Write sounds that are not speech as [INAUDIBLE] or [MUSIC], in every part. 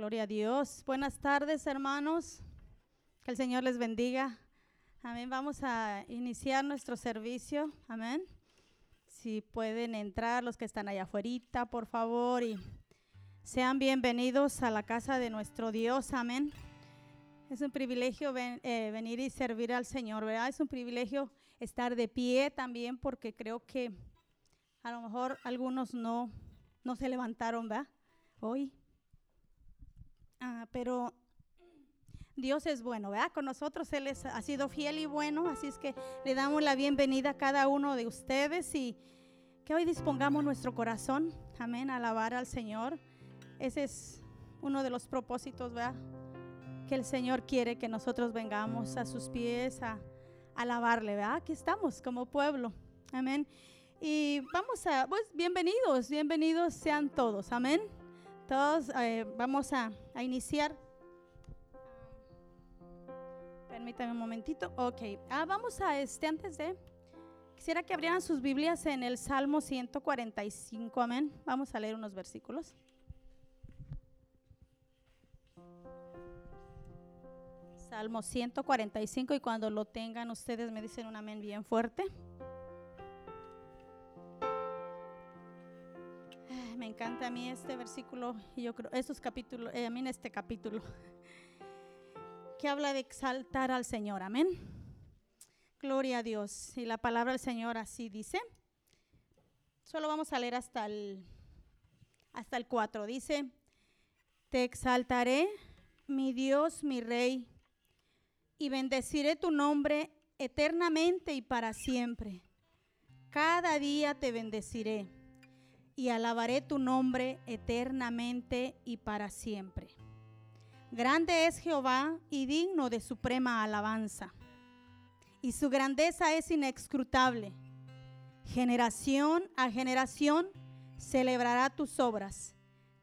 Gloria a Dios. Buenas tardes, hermanos. Que el Señor les bendiga. Amén. Vamos a iniciar nuestro servicio. Amén. Si pueden entrar los que están allá afuera, por favor, y sean bienvenidos a la casa de nuestro Dios. Amén. Es un privilegio eh, venir y servir al Señor, ¿verdad? Es un privilegio estar de pie también porque creo que a lo mejor algunos no, no se levantaron, ¿verdad? Hoy. Ah, pero Dios es bueno, ¿verdad? Con nosotros Él ha sido fiel y bueno, así es que le damos la bienvenida a cada uno de ustedes y que hoy dispongamos nuestro corazón, amén, a alabar al Señor. Ese es uno de los propósitos, ¿verdad? Que el Señor quiere que nosotros vengamos a sus pies a, alabarle, ¿verdad? Aquí estamos como pueblo, amén. Y vamos a, pues bienvenidos, bienvenidos sean todos, amén. Todos eh, vamos a, a iniciar. Permítame un momentito. Ok. Ah, vamos a este antes de. Quisiera que abrieran sus Biblias en el Salmo 145. Amén. Vamos a leer unos versículos. Salmo 145 y cuando lo tengan ustedes me dicen un amén bien fuerte. Me encanta a mí este versículo y yo creo, esos capítulos, eh, a mí en este capítulo, [LAUGHS] que habla de exaltar al Señor, amén. Gloria a Dios. Y la palabra del Señor así dice. Solo vamos a leer hasta el, hasta el 4. Dice, te exaltaré, mi Dios, mi Rey, y bendeciré tu nombre eternamente y para siempre. Cada día te bendeciré y alabaré tu nombre eternamente y para siempre. Grande es Jehová y digno de suprema alabanza, y su grandeza es inescrutable. Generación a generación celebrará tus obras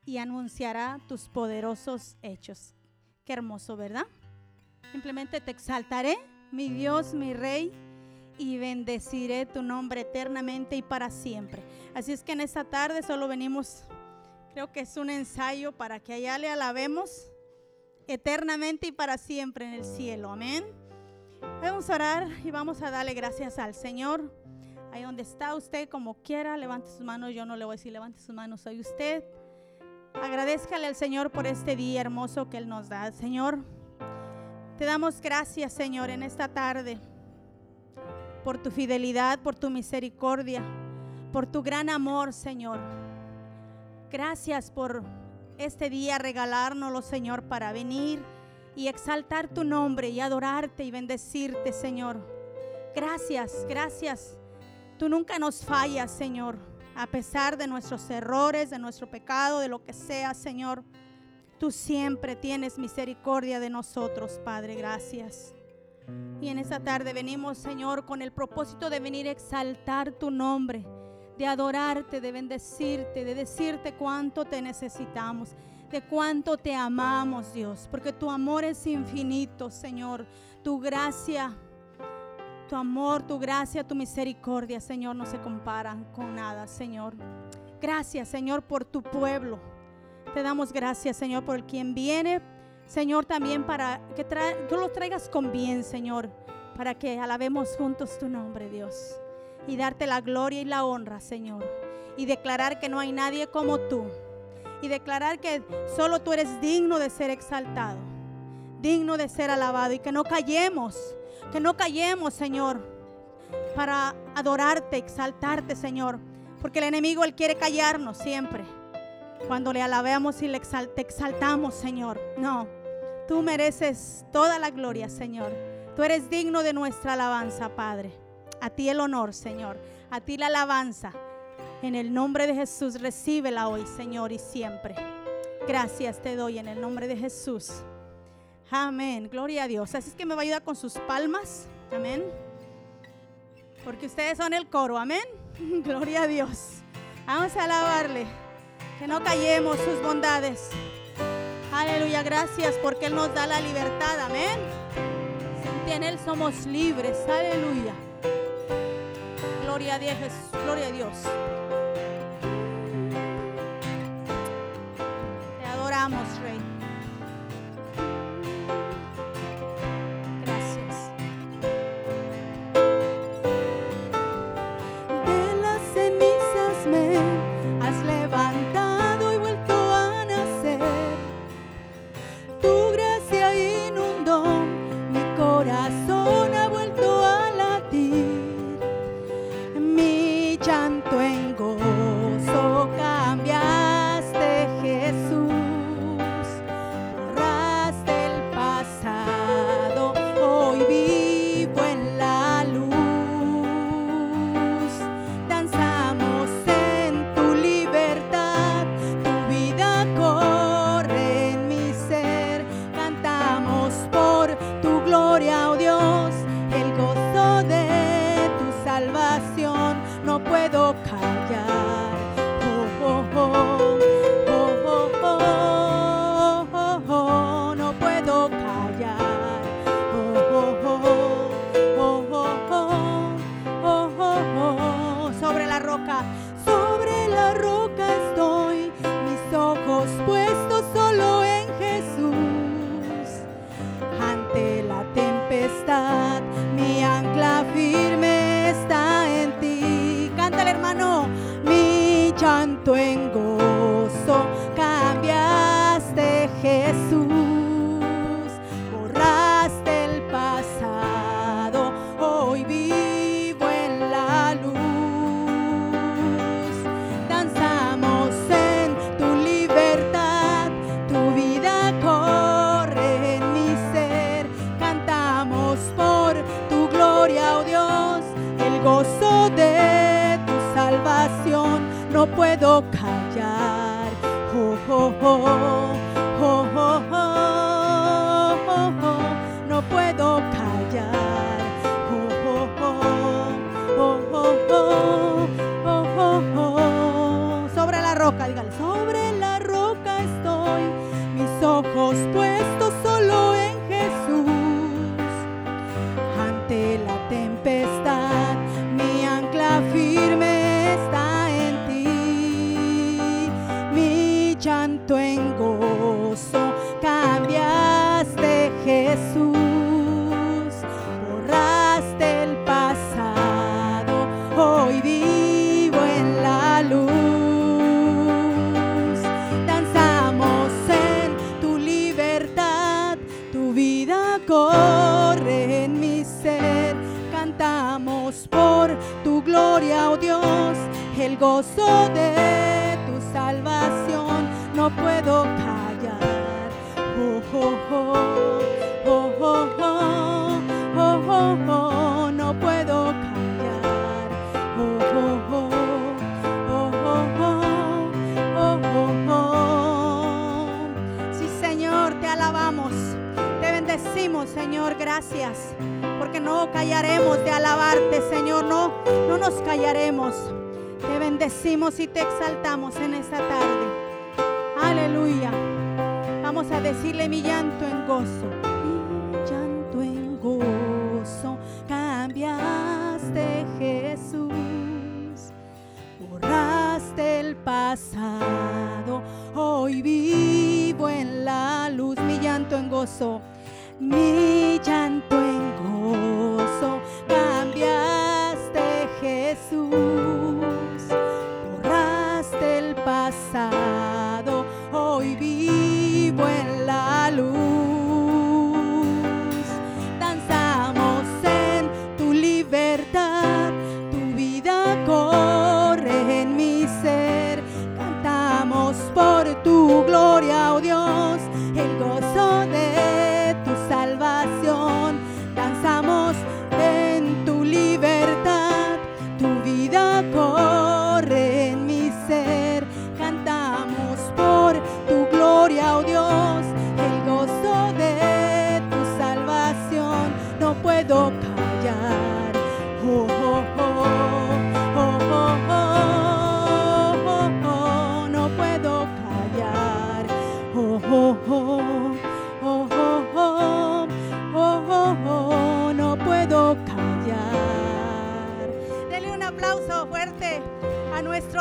y anunciará tus poderosos hechos. Qué hermoso, ¿verdad? Simplemente te exaltaré, mi Dios, mi Rey y bendeciré tu nombre eternamente y para siempre. Así es que en esta tarde solo venimos, creo que es un ensayo para que allá le alabemos eternamente y para siempre en el cielo. Amén. Vamos a orar y vamos a darle gracias al Señor. Ahí donde está usted, como quiera, levante sus manos. Yo no le voy a decir levante sus manos, soy usted. Agradezcale al Señor por este día hermoso que Él nos da. Señor, te damos gracias, Señor, en esta tarde por tu fidelidad, por tu misericordia, por tu gran amor, Señor. Gracias por este día regalárnoslo, Señor, para venir y exaltar tu nombre y adorarte y bendecirte, Señor. Gracias, gracias. Tú nunca nos fallas, Señor, a pesar de nuestros errores, de nuestro pecado, de lo que sea, Señor. Tú siempre tienes misericordia de nosotros, Padre. Gracias. Y en esta tarde venimos, Señor, con el propósito de venir a exaltar tu nombre, de adorarte, de bendecirte, de decirte cuánto te necesitamos, de cuánto te amamos, Dios, porque tu amor es infinito, Señor. Tu gracia, tu amor, tu gracia, tu misericordia, Señor, no se comparan con nada, Señor. Gracias, Señor, por tu pueblo. Te damos gracias, Señor, por el quien viene Señor, también para que tú los traigas con bien, Señor, para que alabemos juntos tu nombre, Dios, y darte la gloria y la honra, Señor, y declarar que no hay nadie como tú, y declarar que solo tú eres digno de ser exaltado, digno de ser alabado, y que no callemos, que no callemos, Señor, para adorarte, exaltarte, Señor, porque el enemigo, él quiere callarnos siempre. Cuando le alabemos y le exaltamos, Señor. No, Tú mereces toda la gloria, Señor. Tú eres digno de nuestra alabanza, Padre. A ti el honor, Señor. A ti la alabanza. En el nombre de Jesús, recíbela hoy, Señor, y siempre. Gracias te doy en el nombre de Jesús. Amén. Gloria a Dios. Así es que me va a ayudar con sus palmas. Amén. Porque ustedes son el coro. Amén. [LAUGHS] Gloria a Dios. Vamos a alabarle. Que no callemos sus bondades. Aleluya, gracias porque Él nos da la libertad, amén. En Él somos libres, aleluya. Gloria a Dios, gloria a Dios. Te adoramos, Rey.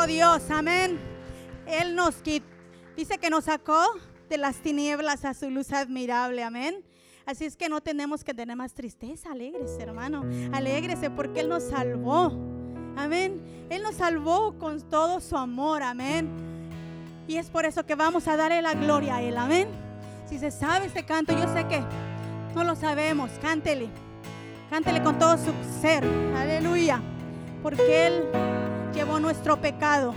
Dios, amén. Él nos quitó, dice que nos sacó de las tinieblas a su luz admirable, amén. Así es que no tenemos que tener más tristeza, alégrese hermano, alégrese porque Él nos salvó, amén. Él nos salvó con todo su amor, amén. Y es por eso que vamos a darle la gloria a Él, amén. Si se sabe este canto, yo sé que no lo sabemos, cántele, cántele con todo su ser, aleluya, porque Él llevó nuestro pecado.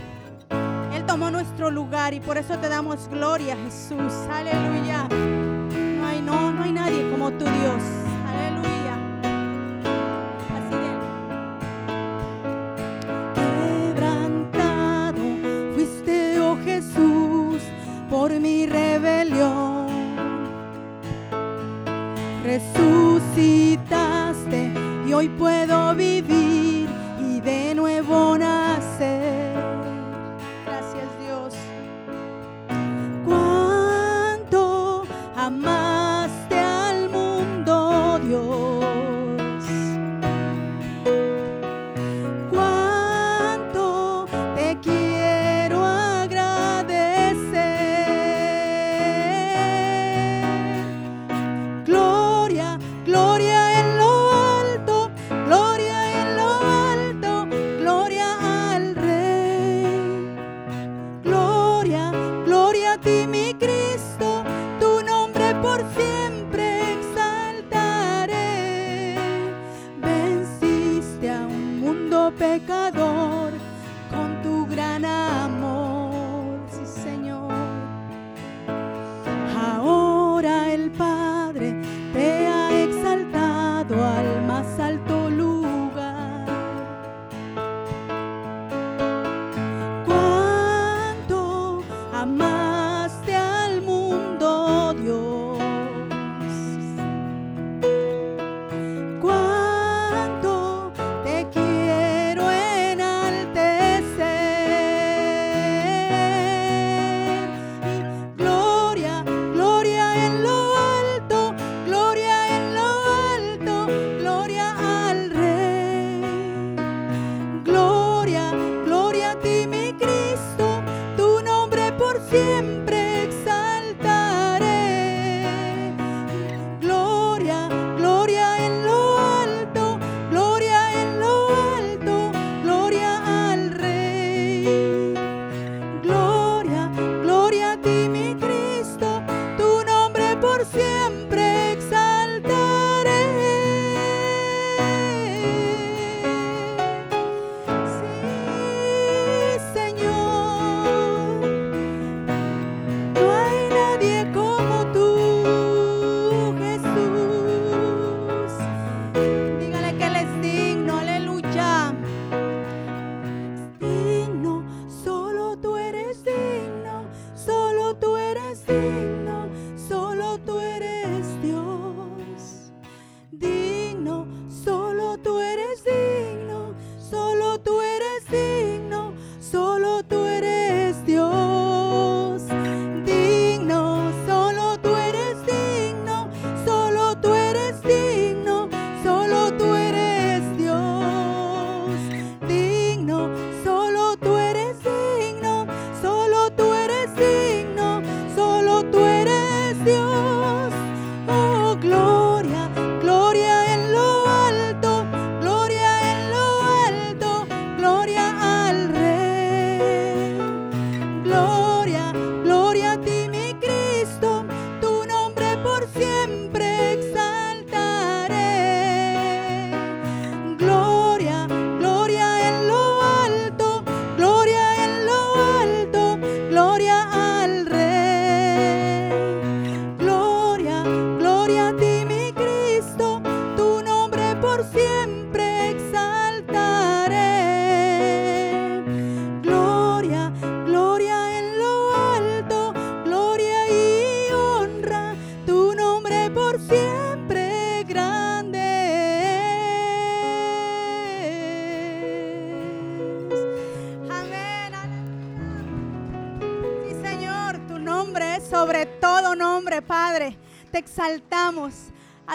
Él tomó nuestro lugar y por eso te damos gloria, Jesús. Aleluya. No hay, no, no hay nadie como tu Dios. Aleluya. Así de. Quebrantado fuiste, oh Jesús, por mi rebelión. Resucitaste y hoy puedo vivir y de nuevo nacer.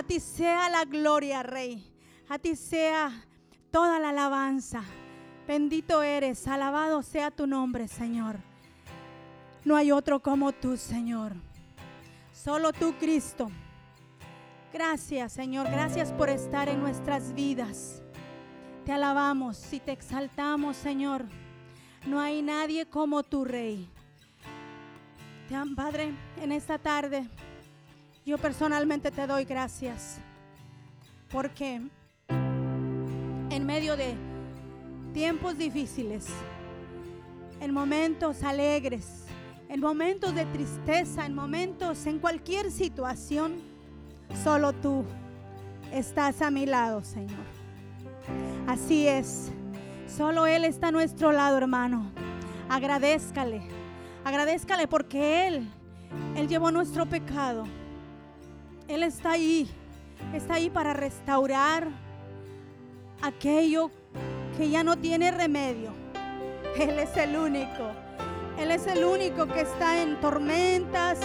Ti sea la gloria, Rey. A ti sea toda la alabanza. Bendito eres, alabado sea tu nombre, Señor. No hay otro como tú, Señor. Solo tú, Cristo. Gracias, Señor. Gracias por estar en nuestras vidas. Te alabamos y te exaltamos, Señor. No hay nadie como tu Rey. Te Padre, en esta tarde yo personalmente te doy gracias porque en medio de tiempos difíciles, en momentos alegres, en momentos de tristeza, en momentos, en cualquier situación, solo tú estás a mi lado, Señor. Así es, solo Él está a nuestro lado, hermano. Agradézcale, agradézcale porque Él, Él llevó nuestro pecado. Él está ahí, está ahí para restaurar aquello que ya no tiene remedio. Él es el único. Él es el único que está en tormentas,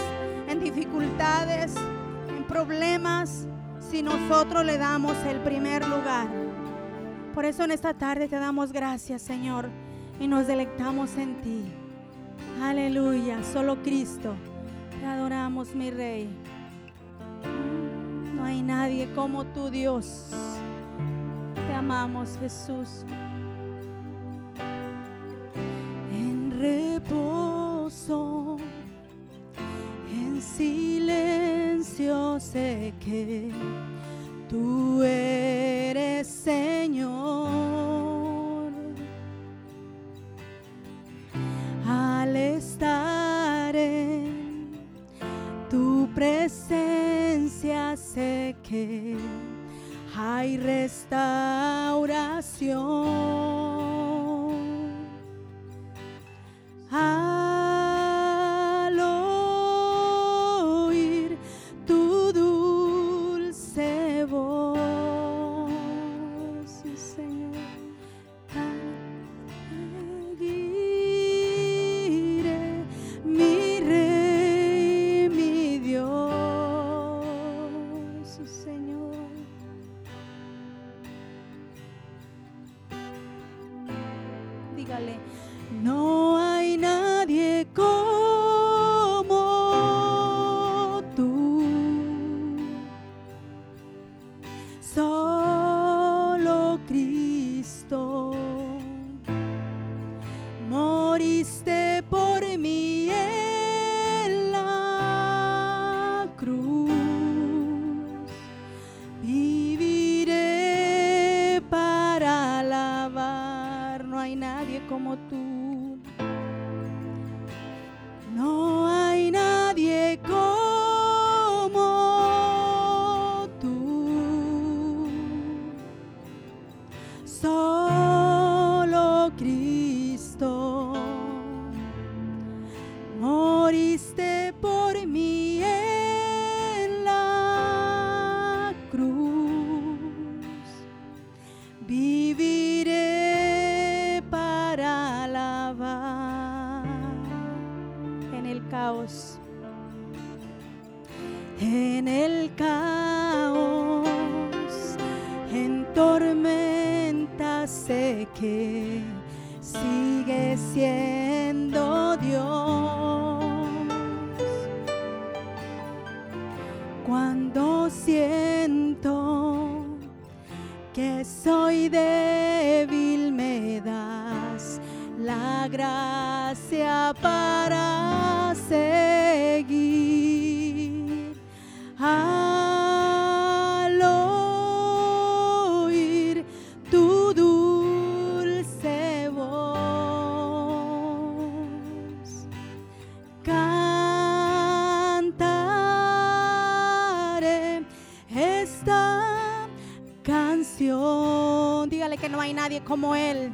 en dificultades, en problemas, si nosotros le damos el primer lugar. Por eso en esta tarde te damos gracias, Señor, y nos deleitamos en ti. Aleluya, solo Cristo. Te adoramos, mi Rey. No hay nadie como tu Dios. Te amamos, Jesús. En reposo, en silencio sé que tú eres Señor. Al estar en tu presencia sé que hay restauración. Moriste por como Él.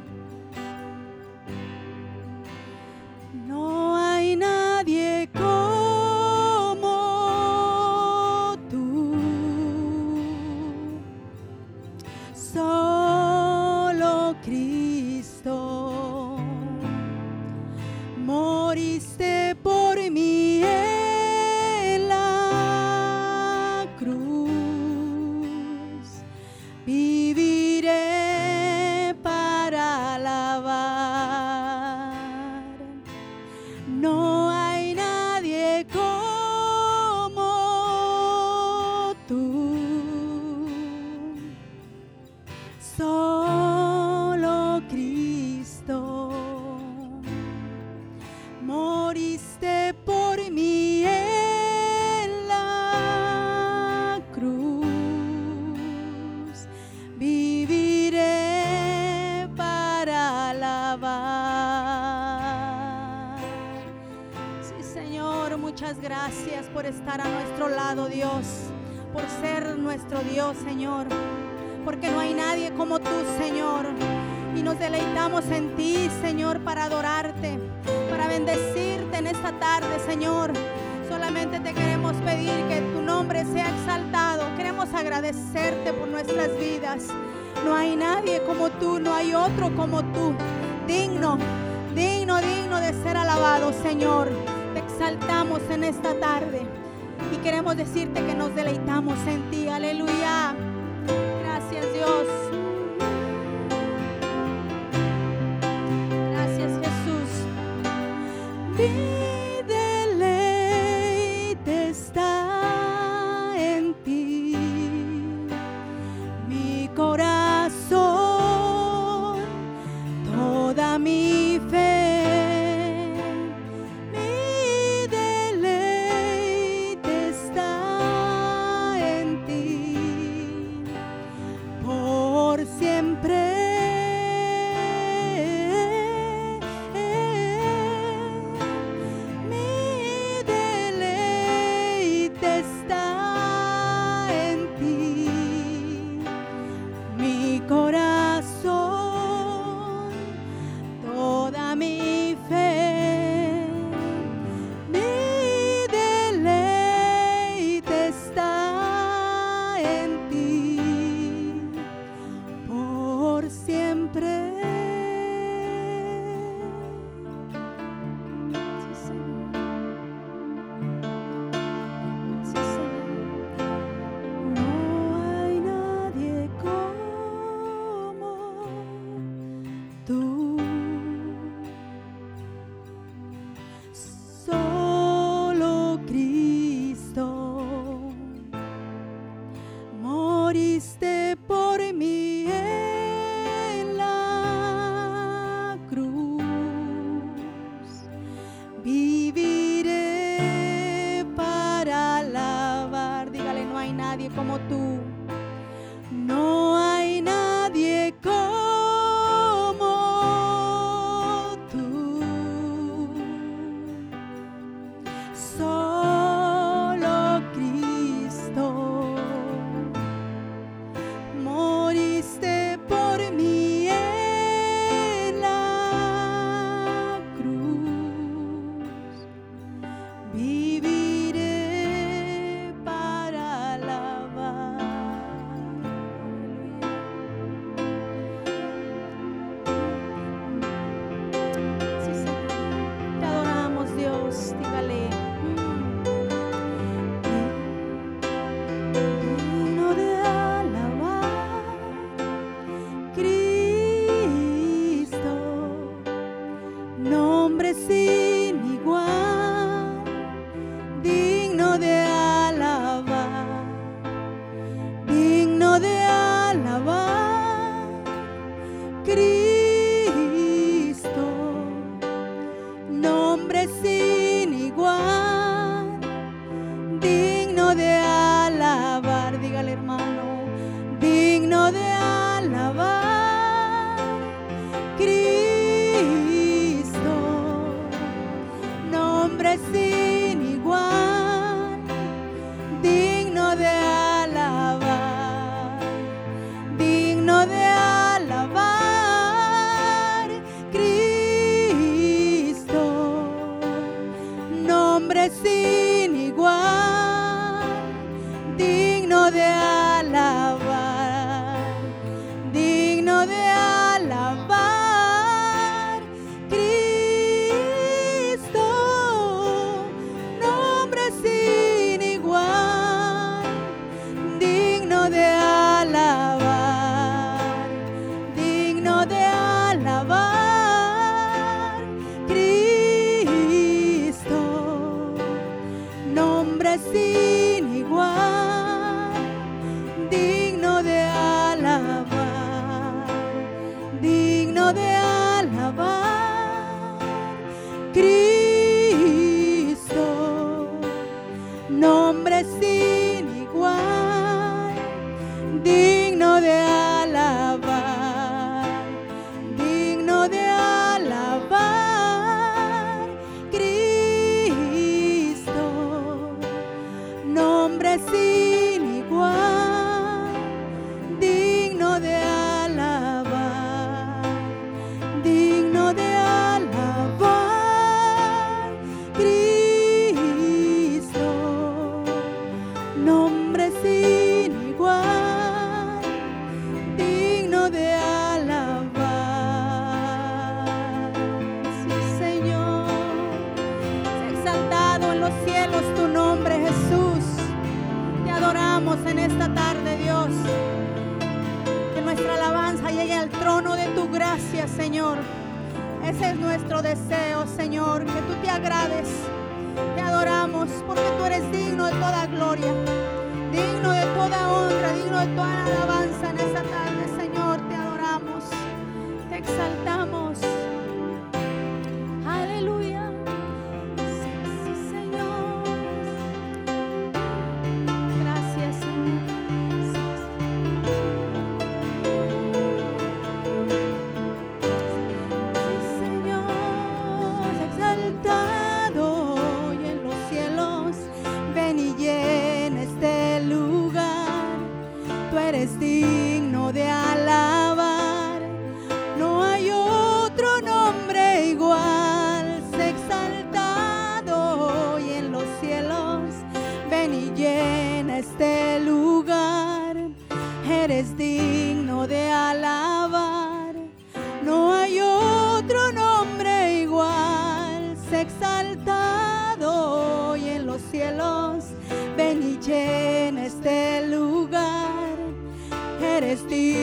Eres digno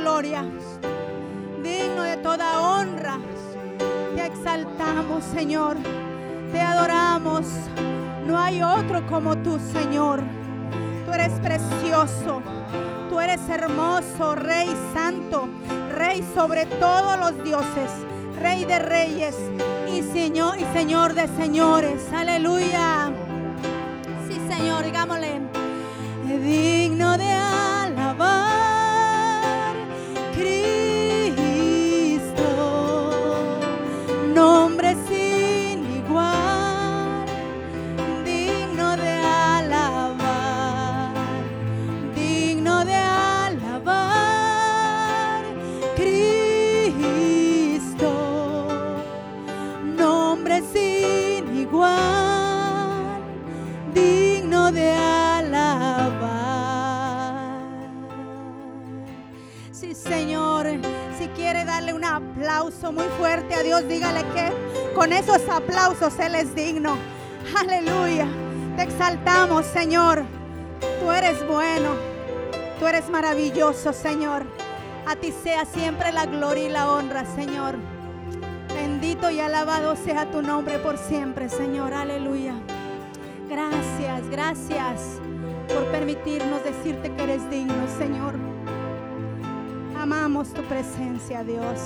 gloria. Digno de toda honra. Te exaltamos, Señor. Te adoramos. No hay otro como tú, Señor. tú eres precioso, tú eres hermoso, Rey Santo, Rey sobre todos los dioses, Rey de reyes y Señor y Señor de señores. Aleluya. Sí, Señor, digámosle, digno de aplauso muy fuerte a Dios, dígale que con esos aplausos Él es digno. Aleluya. Te exaltamos, Señor. Tú eres bueno. Tú eres maravilloso, Señor. A ti sea siempre la gloria y la honra, Señor. Bendito y alabado sea tu nombre por siempre, Señor. Aleluya. Gracias, gracias por permitirnos decirte que eres digno, Señor. Amamos tu presencia, Dios.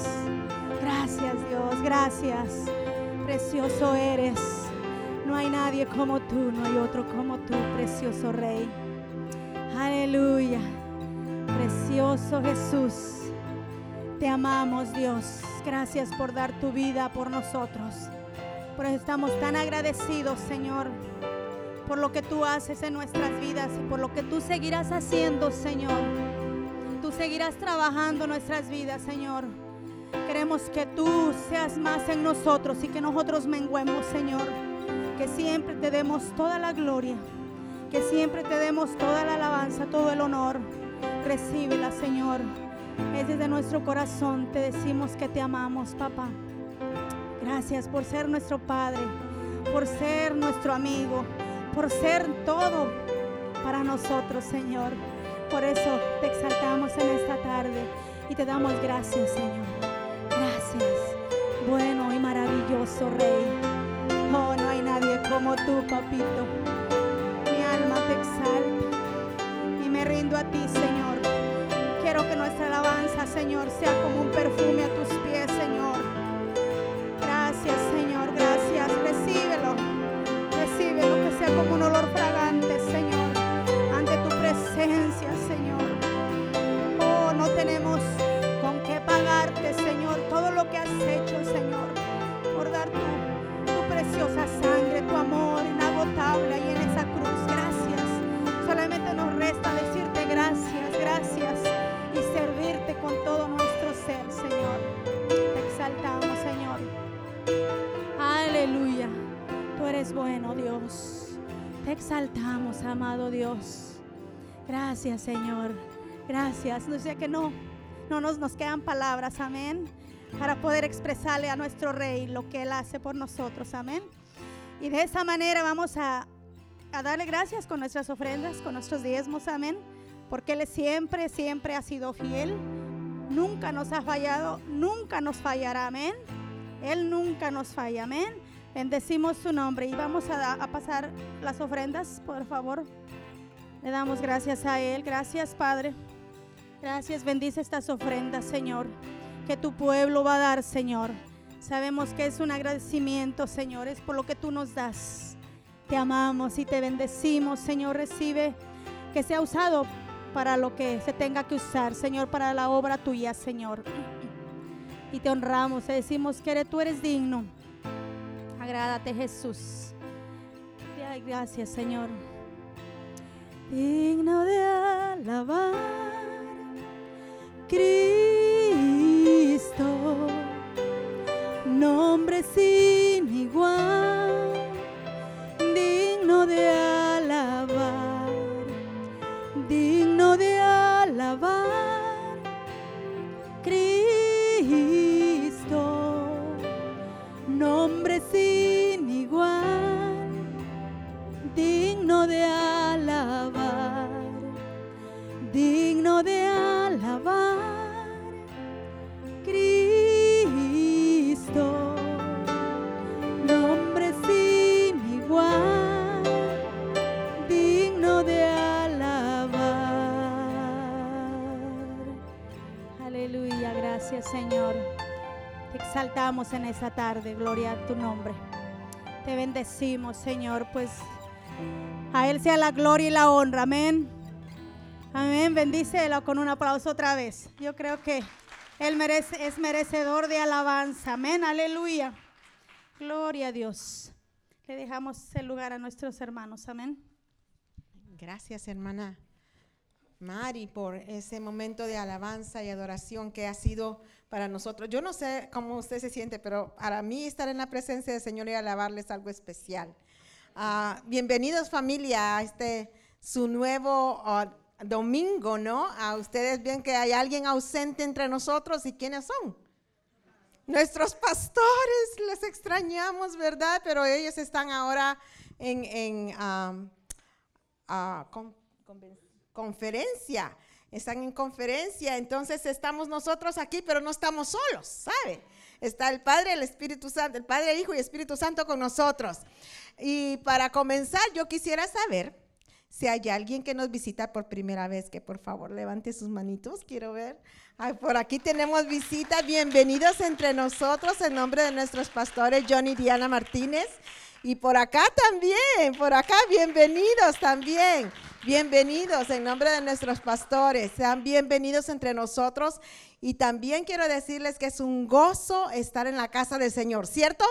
Gracias, Dios. Gracias. Precioso eres. No hay nadie como tú, no hay otro como tú, precioso Rey. Aleluya. Precioso Jesús. Te amamos, Dios. Gracias por dar tu vida por nosotros. Por eso estamos tan agradecidos, Señor, por lo que tú haces en nuestras vidas y por lo que tú seguirás haciendo, Señor. Tú seguirás trabajando nuestras vidas, Señor. Queremos que tú seas más en nosotros y que nosotros menguemos, Señor. Que siempre te demos toda la gloria. Que siempre te demos toda la alabanza, todo el honor. Recíbela, Señor. Es desde nuestro corazón te decimos que te amamos, papá. Gracias por ser nuestro Padre, por ser nuestro amigo, por ser todo para nosotros, Señor. Por eso te exaltamos en esta tarde y te damos gracias, Señor. Gracias, bueno y maravilloso Rey. Oh, no hay nadie como tú, papito. Mi alma te exalta y me rindo a ti, Señor. Quiero que nuestra alabanza, Señor, sea como un perfume a tus pies, Señor. Gracias, Señor, lo que has hecho, Señor, por dar tu, preciosa sangre, tu amor inagotable ahí en esa cruz. Gracias. Solamente nos resta decirte gracias, gracias y servirte con todo nuestro ser, Señor. Te exaltamos, Señor. Aleluya. Tú eres bueno, Dios. Te exaltamos, amado Dios. Gracias, Señor. Gracias. No sé que no, no nos, nos quedan palabras, amén, para poder expresarle a nuestro Rey lo que Él hace por nosotros, amén. Y de esa manera vamos a, a darle gracias con nuestras ofrendas, con nuestros diezmos, amén, porque Él siempre, siempre ha sido fiel. Nunca nos ha fallado, nunca nos fallará, amén. Él nunca nos falla, amén. Bendecimos su nombre y vamos a, a pasar las ofrendas, por favor. Le damos gracias a Él. Gracias, Padre. Gracias, bendice estas ofrendas, Señor, que tu pueblo va a dar, Señor. Sabemos que es un agradecimiento, Señor, es por lo que tú nos das. Te amamos y te bendecimos, Señor. Recibe que sea usado para lo que se tenga que usar, Señor, para la obra tuya, Señor. Y te honramos, te decimos que tú eres digno. Agrádate, Jesús. Gracias, Señor. Digno de alabar, Cristo, nombre sin igual, digno de alabar, digno de alabar, Cristo, nombre sin igual, digno de alabar, digno de alabar, Cristo, nombre sin igual, digno de alabar. Aleluya, gracias Señor. Te exaltamos en esta tarde, gloria a tu nombre. Te bendecimos, Señor, pues a Él sea la gloria y la honra. Amén. Amén. Bendícelo con un aplauso otra vez. Yo creo que. Él es merecedor de alabanza. Amén. Aleluya. Gloria a Dios. Le dejamos el lugar a nuestros hermanos. Amén. Gracias, hermana Mari, por ese momento de alabanza y adoración que ha sido para nosotros. Yo no sé cómo usted se siente, pero para mí estar en la presencia del Señor y alabarle es algo especial. Ah, bienvenidos familia a este su nuevo ah, domingo, ¿no? A ustedes ven que hay alguien ausente entre nosotros y quiénes son. Nuestros pastores, les extrañamos, ¿verdad? Pero ellos están ahora en, en ah, conferencia. Están en conferencia, entonces estamos nosotros aquí, pero no estamos solos, ¿sabe? Está el Padre, el Espíritu Santo, el Padre, el Hijo y el Espíritu Santo con nosotros. Y para comenzar, yo quisiera saber si hay alguien que nos visita por primera vez, que por favor levante sus manitos, quiero ver. por aquí tenemos visita, bienvenidos entre nosotros en nombre de nuestros pastores Johnny y Diana Martínez. Y por acá también, por acá, bienvenidos también. Bienvenidos en nombre de nuestros pastores. Sean bienvenidos entre nosotros. Y también quiero decirles que es un gozo estar en la casa del Señor, ¿cierto?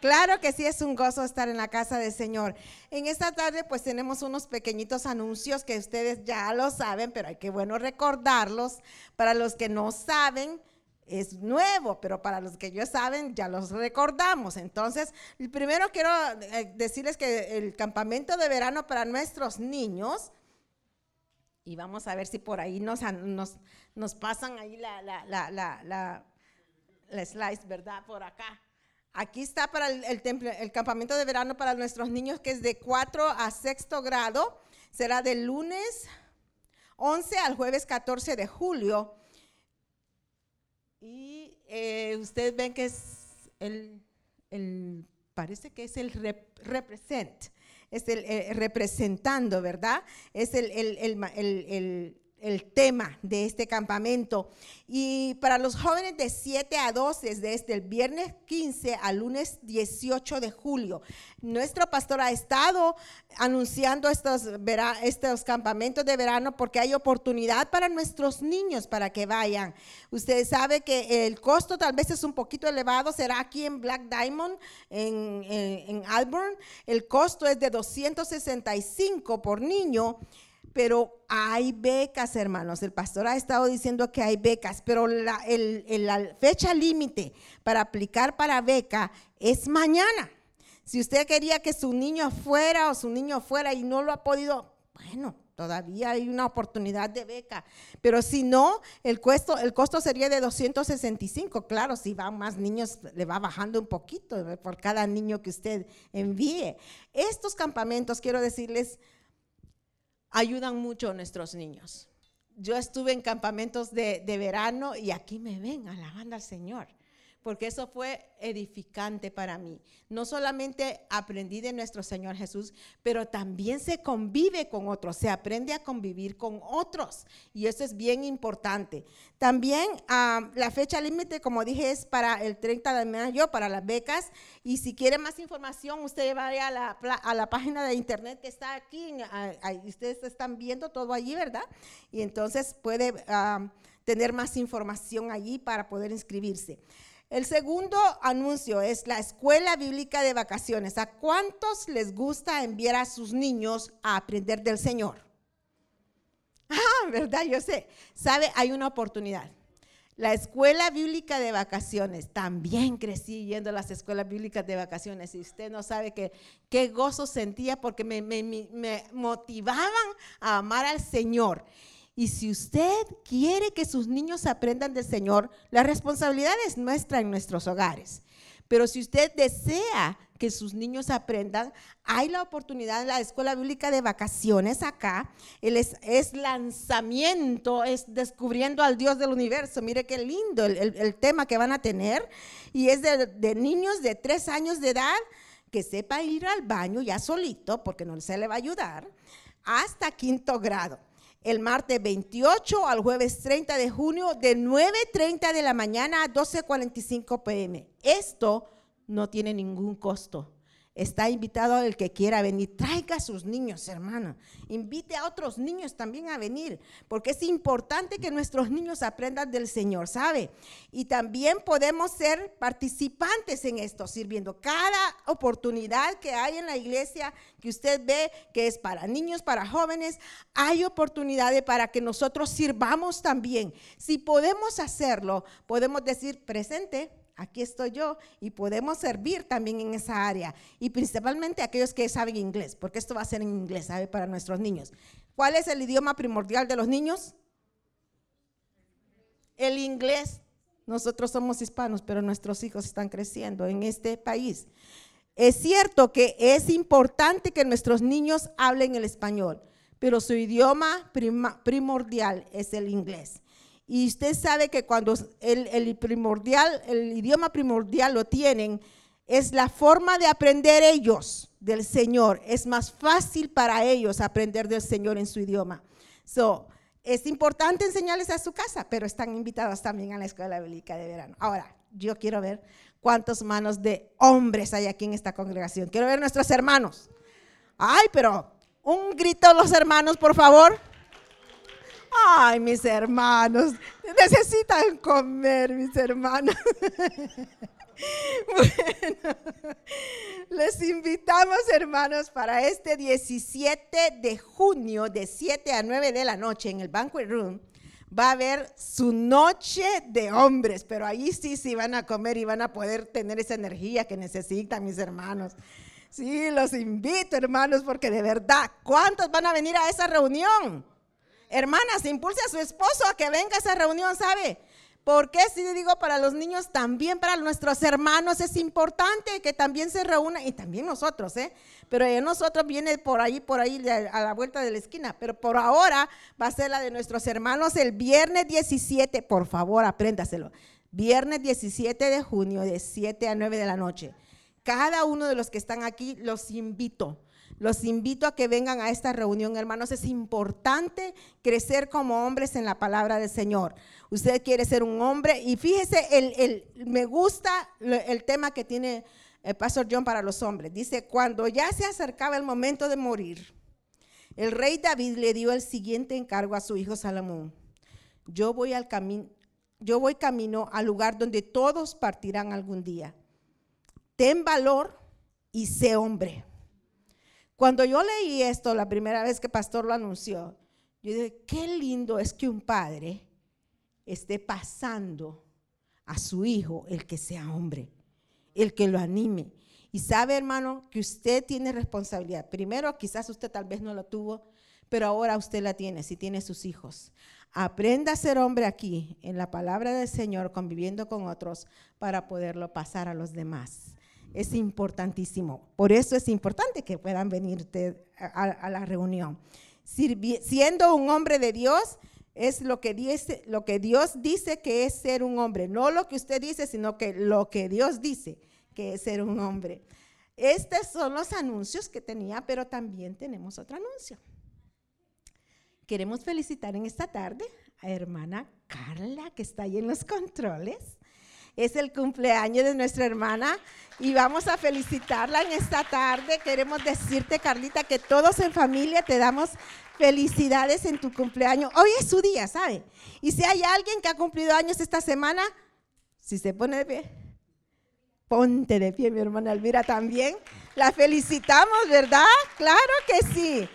Claro que sí es un gozo estar en la casa del Señor. En esta tarde pues tenemos unos pequeñitos anuncios que ustedes ya lo saben, pero hay que bueno recordarlos. Para los que no saben, es nuevo, pero para los que ya saben, ya los recordamos. Entonces, primero quiero eh, decirles que el campamento de verano para nuestros niños, y vamos a ver si por ahí nos, nos, pasan ahí la, la, la, la, la slice, ¿verdad? Por acá. Aquí está para el, el campamento de verano para nuestros niños, que es de 4 a 6 grado. Será del lunes 11 al jueves 14 de julio y eh, ustedes ven que es el, parece que es el represent, es el eh, representando, ¿verdad? Es el, el tema de este campamento. Y para los jóvenes de 7 a 12, desde el viernes 15 al lunes 18 de julio, nuestro pastor ha estado anunciando estos, estos campamentos de verano porque hay oportunidad para nuestros niños para que vayan. Ustedes saben que el costo tal vez es un poquito elevado, será aquí en Black Diamond, en, en, en El costo es de 265 por niño pero hay becas, hermanos. El pastor ha estado diciendo que hay becas, pero la, fecha límite para aplicar para beca es mañana. Si usted quería que su niño fuera o su niño fuera y no lo ha podido, bueno, todavía hay una oportunidad de beca. Pero si no, el costo, el costo sería de 265. Claro, si van más niños, le va bajando un poquito por cada niño que usted envíe. Estos campamentos, quiero decirles, ayudan mucho a nuestros niños. Yo estuve en campamentos de, verano y aquí me ven alabando al Señor porque eso fue edificante para mí. No solamente aprendí de nuestro Señor Jesús, pero también se convive con otros, se aprende a convivir con otros, y eso es bien importante. También ah, la fecha límite, como dije, es para el 30 de mayo, para las becas, y si quiere más información, usted vaya a la, a la página de internet que está aquí, ustedes están viendo todo allí, ¿verdad? Y entonces puede... Ah, tener más información allí para poder inscribirse. El segundo anuncio es la escuela bíblica de vacaciones. ¿A cuántos les gusta enviar a sus niños a aprender del Señor? [LAUGHS] Ah, ¿verdad? Yo sé. ¿Sabe? Hay una oportunidad. La escuela bíblica de vacaciones, también crecí yendo a las escuelas bíblicas de vacaciones y usted no sabe qué, qué gozo sentía porque me, me motivaban a amar al Señor. Y si usted quiere que sus niños aprendan del Señor, la responsabilidad es nuestra en nuestros hogares. Pero si usted desea que sus niños aprendan, hay la oportunidad en la Escuela Bíblica de Vacaciones acá. es, lanzamiento, es descubriendo al Dios del universo. Mire qué lindo el, tema que van a tener. Y es de, niños de tres años de edad que sepa ir al baño ya solito, porque no se le va a ayudar, hasta quinto grado. El martes 28 al jueves 30 de junio de 9.30 de la mañana a 12.45 pm. Esto no tiene ningún costo. Está invitado el que quiera venir. Traiga a sus niños, hermana. Invite a otros niños también a venir, porque es importante que nuestros niños aprendan del Señor, ¿sabe? Y también podemos ser participantes en esto, sirviendo. Cada oportunidad que hay en la iglesia que usted ve que es para niños, para jóvenes, hay oportunidades para que nosotros sirvamos también. Si podemos hacerlo, podemos decir presente aquí estoy yo y podemos servir también en esa área. Y principalmente aquellos que saben inglés, porque esto va a ser en inglés. Para nuestros niños. ¿Cuál es el idioma primordial de los niños? El inglés. Nosotros somos hispanos, pero nuestros hijos están creciendo en este país. Es cierto que es importante que nuestros niños hablen el español, pero su idioma primordial es el inglés. Y usted sabe que cuando el, primordial, el idioma primordial lo tienen, es la forma de aprender ellos del Señor. Es más fácil para ellos aprender del Señor en su idioma. So, es importante enseñarles a su casa, pero están invitados también a la escuela bíblica de verano. Ahora, yo quiero ver cuántas manos de hombres hay aquí en esta congregación. Quiero ver nuestros hermanos. Ay, pero un grito a los hermanos, por favor. Ay, mis hermanos, necesitan comer, mis hermanos. [LAUGHS] Bueno, les invitamos, hermanos, para este 17 de junio, de 7 a 9 de la noche, en el Banquet Room. Va a haber su noche de hombres, pero ahí sí, sí van a comer y van a poder tener esa energía que necesitan, mis hermanos. Sí, los invito, hermanos, porque de verdad, ¿cuántos van a venir a esa reunión? Hermanas, impulse a su esposo a que venga a esa reunión, ¿sabe? Porque si digo para los niños, también para nuestros hermanos es importante que también se reúnan, y también nosotros, ¿eh? Pero nosotros viene por ahí, por ahí, a la vuelta de la esquina. Pero por ahora va a ser la de nuestros hermanos el viernes 17. Por favor, apréndaselo. Viernes 17 de junio, de 7 a 9 de la noche. Cada uno de los que están aquí, los invito los invito a que vengan a esta reunión, hermanos. Es importante crecer como hombres en la palabra del Señor. Usted quiere ser un hombre y fíjese, el, me gusta el tema que tiene el pastor John para los hombres. Dice, cuando ya se acercaba el momento de morir, el rey David le dio el siguiente encargo a su hijo Salomón. Yo voy al camino, yo voy camino al lugar donde todos partirán algún día. Ten valor y sé hombre. Cuando yo leí esto la primera vez que pastor lo anunció, yo dije, qué lindo es que un padre esté pasando a su hijo el que sea hombre, el que lo anime. Y sabe, hermano, que usted tiene responsabilidad. Primero, quizás usted tal vez no lo tuvo, pero ahora usted la tiene, si tiene sus hijos. Aprenda a ser hombre aquí, en la palabra del Señor, conviviendo con otros, para poderlo pasar a los demás es importantísimo. Por eso es importante que puedan venir a, la reunión. siendo un hombre de Dios, es lo que, dice, lo que Dios dice que es ser un hombre. No lo que usted dice, sino que lo que Dios dice que es ser un hombre. Estos son los anuncios que tenía, pero también tenemos otro anuncio. Queremos felicitar en esta tarde a hermana Carla, que está ahí en los controles es el cumpleaños de nuestra hermana y vamos a felicitarla en esta tarde. Queremos decirte, Carlita, que todos en familia te damos felicidades en tu cumpleaños. Hoy es su día, ¿sabe? Y si hay alguien que ha cumplido años esta semana, si se pone de pie, ponte de pie, mi hermana Elvira también. La felicitamos, ¿verdad? Claro que sí.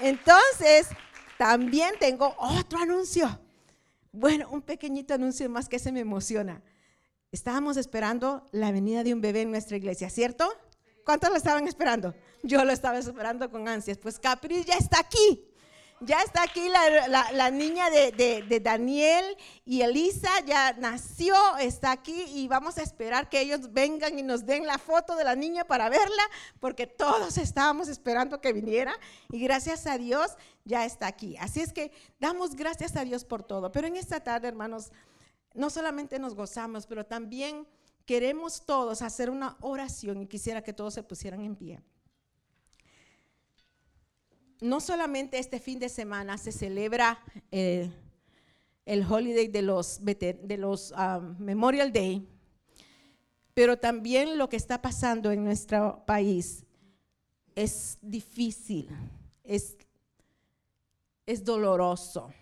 Entonces, también tengo otro anuncio. Bueno, un pequeñito anuncio más que se me emociona. Estábamos esperando la venida de un bebé en nuestra iglesia, ¿cierto? ¿Cuántos lo estaban esperando? Yo lo estaba esperando con ansias. Pues Capri ya está aquí. Ya está aquí la, niña de, Daniel y Elisa, ya nació, está aquí y vamos a esperar que ellos vengan y nos den la foto de la niña para verla, porque todos estábamos esperando que viniera y gracias a Dios ya está aquí. Así es que damos gracias a Dios por todo. Pero en esta tarde, hermanos, no solamente nos gozamos, pero también queremos todos hacer una oración y quisiera que todos se pusieran en pie. no solamente este fin de semana se celebra eh, el holiday de los, um, Memorial Day, pero también lo que está pasando en nuestro país es difícil, es, es doloroso.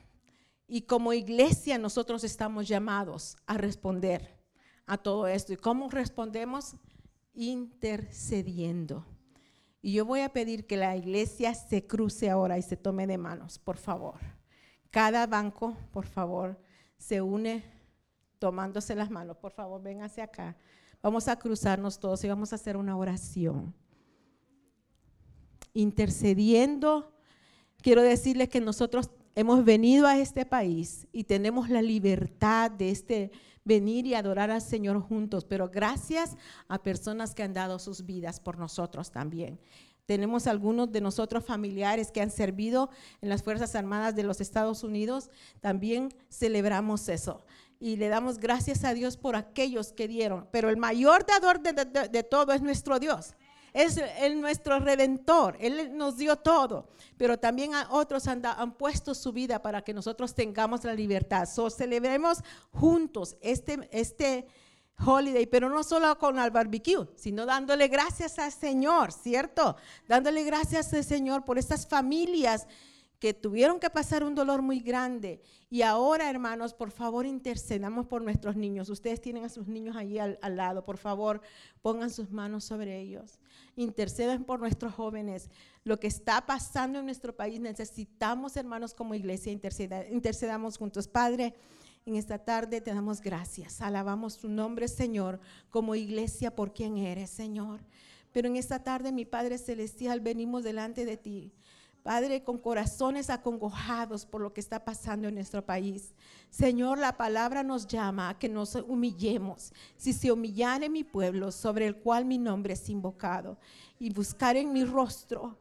Y como iglesia nosotros estamos llamados a responder a todo esto. ¿Y cómo respondemos? Intercediendo. Y yo voy a pedir que la iglesia se cruce ahora y se tome de manos, por favor. Cada banco, por favor, se une tomándose las manos. Por favor, ven hacia acá. Vamos a cruzarnos todos y vamos a hacer una oración. Intercediendo, quiero decirles que nosotros hemos venido a este país y tenemos la libertad de este venir y adorar al Señor juntos, pero gracias a personas que han dado sus vidas por nosotros también. Tenemos algunos de nosotros familiares que han servido en las Fuerzas Armadas de los Estados Unidos. También celebramos eso. Y le damos gracias a Dios por aquellos que dieron. Pero el mayor dador de, de todo es nuestro Dios es el, nuestro redentor, Él nos dio todo, pero también otros han, puesto su vida para que nosotros tengamos la libertad. So, celebremos juntos este, este holiday, pero no solo con el barbecue, sino dándole gracias al Señor, ¿cierto? Dándole gracias al Señor por estas familias que tuvieron que pasar un dolor muy grande. Y ahora, hermanos, por favor, intercedamos por nuestros niños. Ustedes tienen a sus niños allí al, al lado. Por favor, pongan sus manos sobre ellos intercedan por nuestros jóvenes. Lo que está pasando en nuestro país, necesitamos, hermanos, como iglesia, intercedamos juntos. Padre, en esta tarde te damos gracias. Alabamos tu nombre, Señor, como iglesia por quien eres, Señor. Pero en esta tarde, mi Padre Celestial, venimos delante de ti Padre, con corazones acongojados por lo que está pasando en nuestro país. Señor, la palabra nos llama a que nos humillemos. Si se humillare mi pueblo, sobre el cual mi nombre es invocado, y buscar en mi rostro.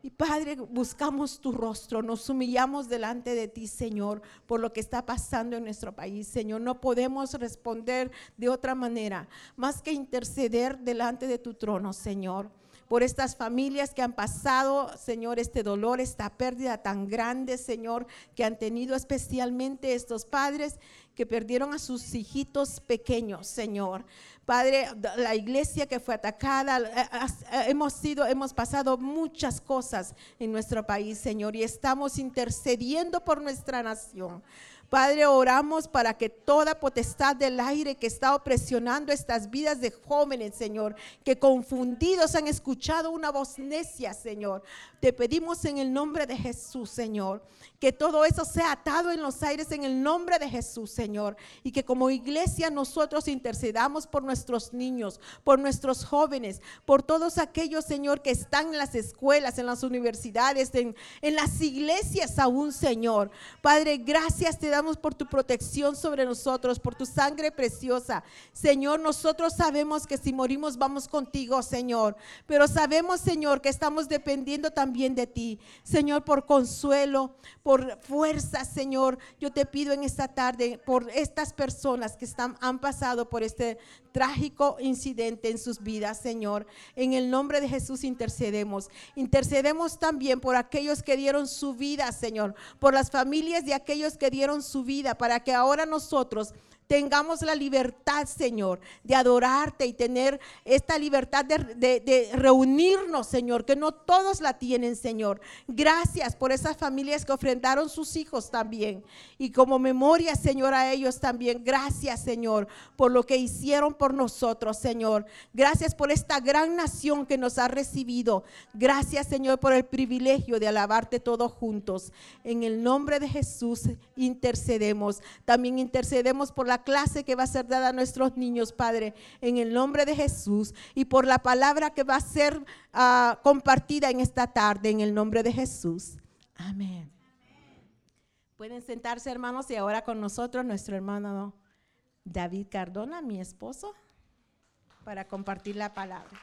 Y Padre, buscamos tu rostro, nos humillamos delante de ti, Señor, por lo que está pasando en nuestro país. Señor, no podemos responder de otra manera, más que interceder delante de tu trono, Señor por estas familias que han pasado, Señor, este dolor, esta pérdida tan grande, Señor, que han tenido especialmente estos padres que perdieron a sus hijitos pequeños, Señor. Padre, la iglesia que fue atacada, eh, eh, hemos sido, hemos pasado muchas cosas en nuestro país, Señor, y estamos intercediendo por nuestra nación. Padre, oramos para que toda potestad del aire que está opresionando estas vidas de jóvenes, Señor, que confundidos han escuchado una voz necia, Señor. Te pedimos en el nombre de Jesús, Señor, que todo eso sea atado en los aires en el nombre de Jesús, Señor. Y que como iglesia nosotros intercedamos por nuestros niños, por nuestros jóvenes, por todos aquellos, Señor, que están en las escuelas, en las universidades, en, en las iglesias aún, Señor. Padre, gracias te damos por tu protección sobre nosotros, por tu sangre preciosa. Señor, nosotros sabemos que si morimos vamos contigo, Señor. Pero sabemos, Señor, que estamos dependiendo también de ti. Señor, por consuelo, por fuerza, Señor. Yo te pido en esta tarde por estas personas que están, han pasado por este trágico incidente en sus vidas, Señor. En el nombre de Jesús intercedemos. Intercedemos también por aquellos que dieron su vida, Señor, por las familias de aquellos que dieron su vida, para que ahora nosotros tengamos la libertad, Señor, de adorarte y tener esta libertad de, reunirnos, Señor, que no todos la tienen, Señor. Gracias por esas familias que ofrendaron sus hijos también. Y como memoria, Señor, a ellos también. Gracias, Señor, por lo que hicieron por nosotros, Señor. Gracias por esta gran nación que nos ha recibido. Gracias, Señor, por el privilegio de alabarte todos juntos. En el nombre de Jesús intercedemos. También intercedemos por la clase que va a ser dada a nuestros niños, Padre, en el nombre de Jesús y por la palabra que va a ser ah, compartida en esta tarde, en el nombre de Jesús. Amén. Pueden sentarse, hermanos, y ahora con nosotros nuestro hermano David Cardona, mi esposo, para compartir la palabra.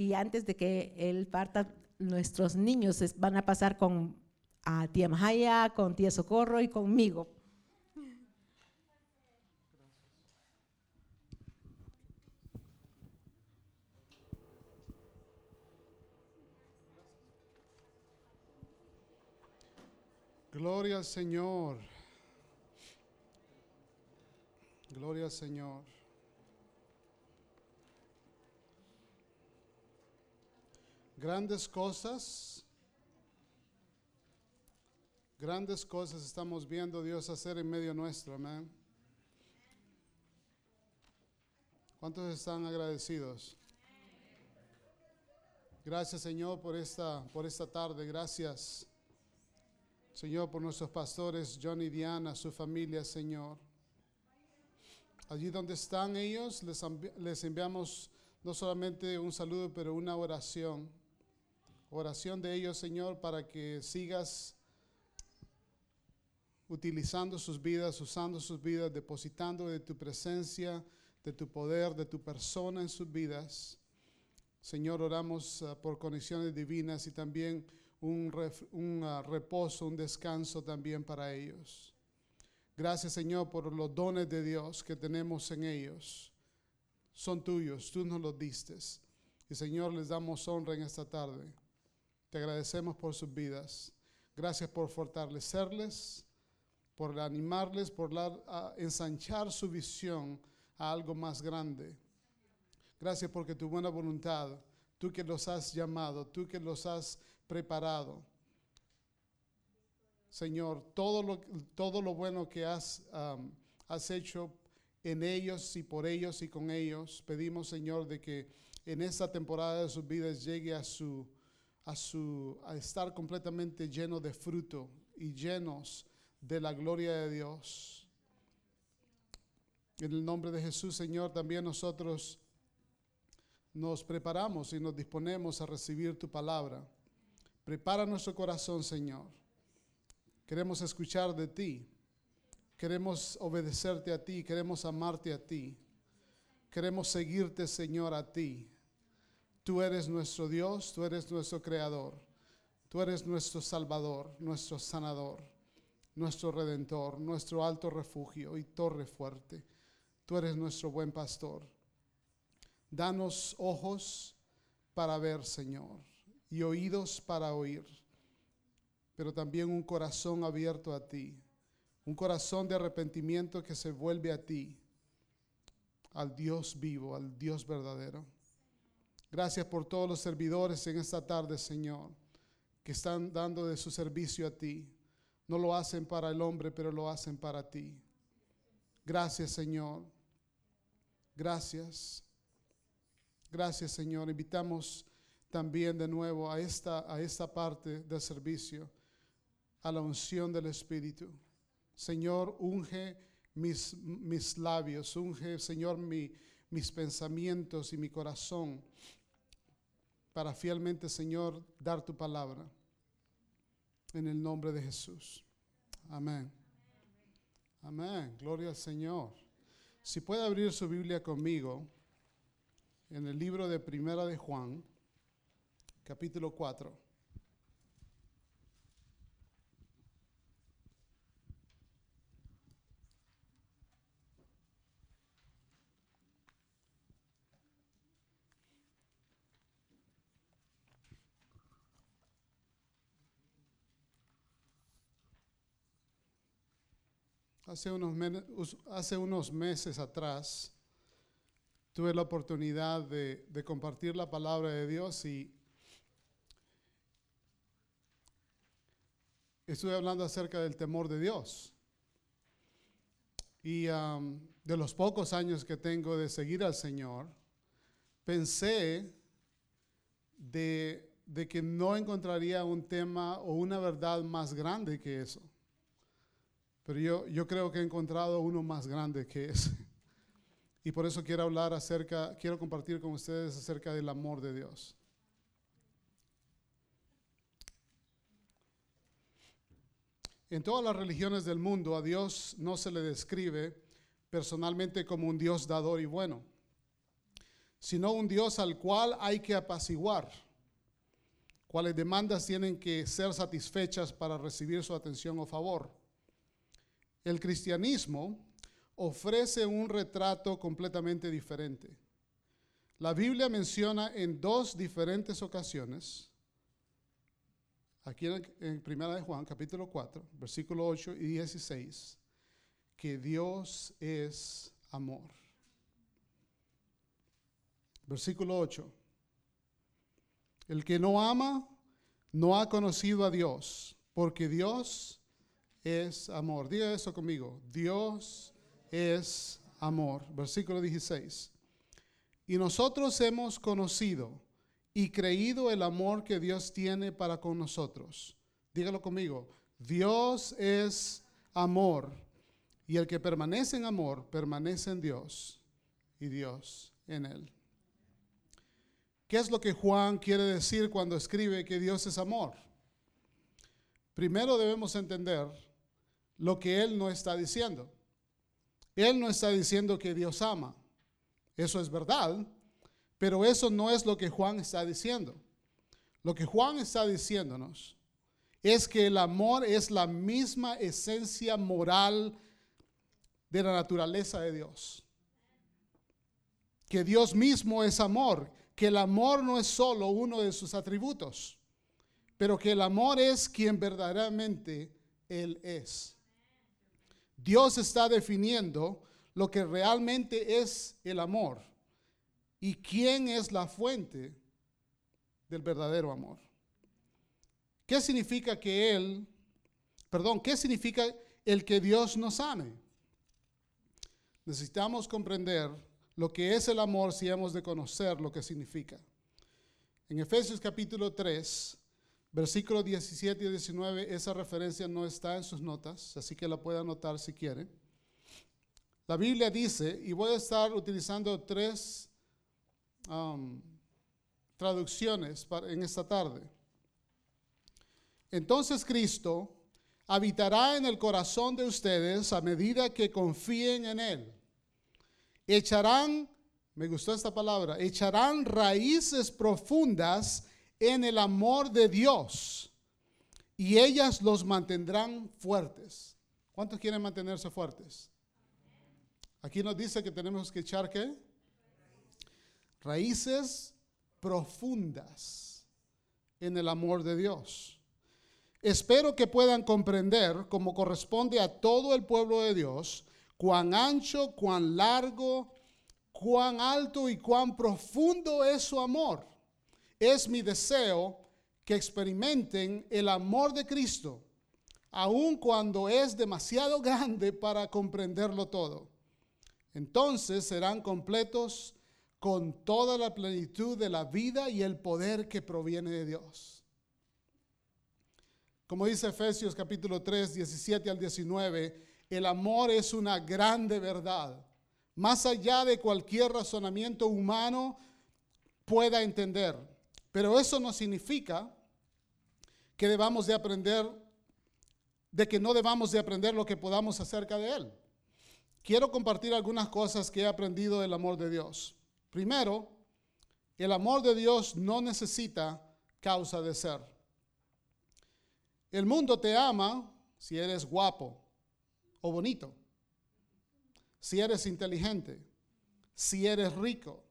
y antes de que él parta, nuestros niños van a pasar con a tía Mahaya, con tía Socorro y conmigo. Gloria Señor. Gloria Señor. Grandes cosas, grandes cosas estamos viendo Dios hacer en medio nuestro, amén. ¿Cuántos están agradecidos? Gracias Señor por esta, por esta tarde, gracias Señor por nuestros pastores, John y Diana, su familia, Señor. Allí donde están ellos, les, les enviamos no solamente un saludo, pero una oración. Oración de ellos, Señor, para que sigas utilizando sus vidas, usando sus vidas, depositando de tu presencia, de tu poder, de tu persona en sus vidas. Señor, oramos ah, por conexiones divinas y también un, ah, reposo, un descanso también para ellos. Gracias, Señor, por los dones de Dios que tenemos en ellos. Son tuyos, tú nos los diste. Y Señor, les damos honra en esta tarde. Te agradecemos por sus vidas. Gracias por fortalecerles, por animarles, por dar- a ensanchar su visión a algo más grande. Gracias porque tu buena voluntad, tú que los has llamado, tú que los has preparado. Señor, todo lo, todo lo bueno que has, um, has hecho en ellos y por ellos y con ellos, pedimos, Señor, de que en esta temporada de sus vidas llegue a su, a su, a estar completamente lleno de fruto y llenos de la gloria de Dios. En el nombre de Jesús, Señor, también nosotros nos preparamos y nos disponemos a recibir tu palabra. Prepara nuestro corazón, Señor. Queremos escuchar de ti. Queremos obedecerte a ti. Queremos amarte a ti. Queremos seguirte, Señor, a ti. Tú eres nuestro Dios, tú eres nuestro creador. Tú eres nuestro salvador, nuestro sanador, nuestro redentor, nuestro alto refugio y torre fuerte. Tú eres nuestro buen pastor. Danos ojos para ver, Señor, y oídos para oír, pero también un corazón abierto a ti, un corazón de arrepentimiento que se vuelve a ti, al Dios vivo, al Dios verdadero. Gracias por todos los servidores en esta tarde, Señor, que están dando de su servicio a ti. No lo hacen para el hombre, pero lo hacen para ti. Gracias, Señor. Gracias. Gracias, Señor. Invitamos también de nuevo a esta, a esta parte del servicio, a la unción del Espíritu. Señor, unge mis, mis labios, unge, Señor, mi- mis pensamientos y mi corazón para fielmente, Señor, dar tu palabra. En el nombre de Jesús. Amén. Amén. Gloria al Señor. Si puede abrir su Biblia conmigo en el libro de Primera de Juan, capítulo 4. Hace unos, hace unos meses atrás tuve la oportunidad de, compartir la palabra de Dios y estuve hablando acerca del temor de Dios. Y am, de los pocos años que tengo de seguir al Señor, pensé de que no encontraría un tema o una verdad más grande que eso. Pero yo, yo creo que he encontrado uno más grande que ese. [LAUGHS] Y por eso quiero hablar acerca, quiero compartir con ustedes acerca del amor de Dios. En todas las religiones del mundo a Dios no se le describe personalmente como un Dios dador y bueno, sino un Dios al cual hay que apaciguar, cuales demandas tienen que ser satisfechas para recibir su atención o favor. El cristianismo ofrece un retrato completamente diferente. La Biblia menciona en dos diferentes ocasiones aquí en, Primera de Juan, capítulo 4, versículo 8 y 16, que Dios es amor. Versículo 8. El que no ama no ha conocido a Dios, porque Dios es amor. Diga eso conmigo. Dios es amor. Versículo 16. Y nosotros hemos conocido y creído el amor que Dios tiene para con nosotros. Dígalo conmigo. Dios es amor. Y el que permanece en amor, permanece en Dios y Dios en él. ¿Qué es lo que Juan quiere decir cuando escribe que Dios es amor? Primero debemos entender lo que él no está diciendo. Él no está diciendo que Dios ama. Eso es verdad, pero eso no es lo que Juan está diciendo. Lo que Juan está diciéndonos es que el amor es la misma esencia moral de la naturaleza de Dios. Que Dios mismo es amor, que el amor no es solo uno de sus atributos, pero que el amor es quien verdaderamente Él es. Dios está definiendo lo que realmente es el amor y quién es la fuente del verdadero amor. ¿Qué significa que Él, perdón, qué significa el que Dios nos ame? Necesitamos comprender lo que es el amor si hemos de conocer lo que significa. En Efesios capítulo 3, versículos 17 y 19, esa referencia no está en sus notas, así que la puede anotar si quiere. La Biblia dice, y voy a estar utilizando tres um, traducciones en esta tarde. Entonces Cristo habitará en el corazón de ustedes a medida que confíen en Él echarán, me gustó esta palabra, echarán raíces profundas en el amor de Dios y ellas los mantendrán fuertes. ¿Cuántos quieren mantenerse fuertes? Aquí nos dice que tenemos que echar qué? Raíces profundas en el amor de Dios. Espero que puedan comprender, como corresponde a todo el pueblo de Dios, cuán ancho, cuán largo, cuán alto y cuán profundo es su amor. Es mi deseo que experimenten el amor de Cristo, aun cuando es demasiado [LAUGHS] grande para comprenderlo todo. Entonces serán completos con toda la plenitud de la vida y el poder que proviene de Dios. Como dice Efesios capítulo 3, 17 al 19, el amor es una grande verdad, más allá de cualquier razonamiento humano pueda entender. Pero eso no significa que debamos de aprender, de que no debamos de aprender lo que podamos acerca de él. Quiero compartir algunas cosas que he aprendido del amor de Dios. Primero, el amor de Dios no necesita causa de ser. El mundo te ama si eres guapo, o bonito, si eres inteligente, si eres rico,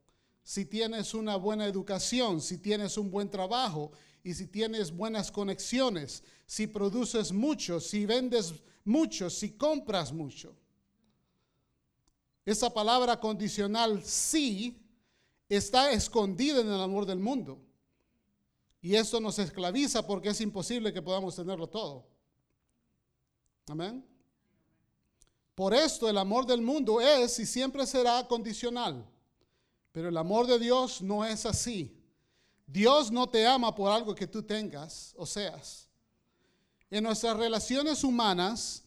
si tienes una buena educación, si tienes un buen trabajo y si tienes buenas conexiones, si produces mucho, si vendes mucho, si compras mucho. Esa palabra condicional sí está escondida en el amor del mundo. Y eso nos esclaviza porque es imposible que podamos tenerlo todo. Amén. Por esto el amor del mundo es y siempre será condicional. Pero el amor de Dios no es así. Dios no te ama por algo que tú tengas o seas. En nuestras relaciones humanas,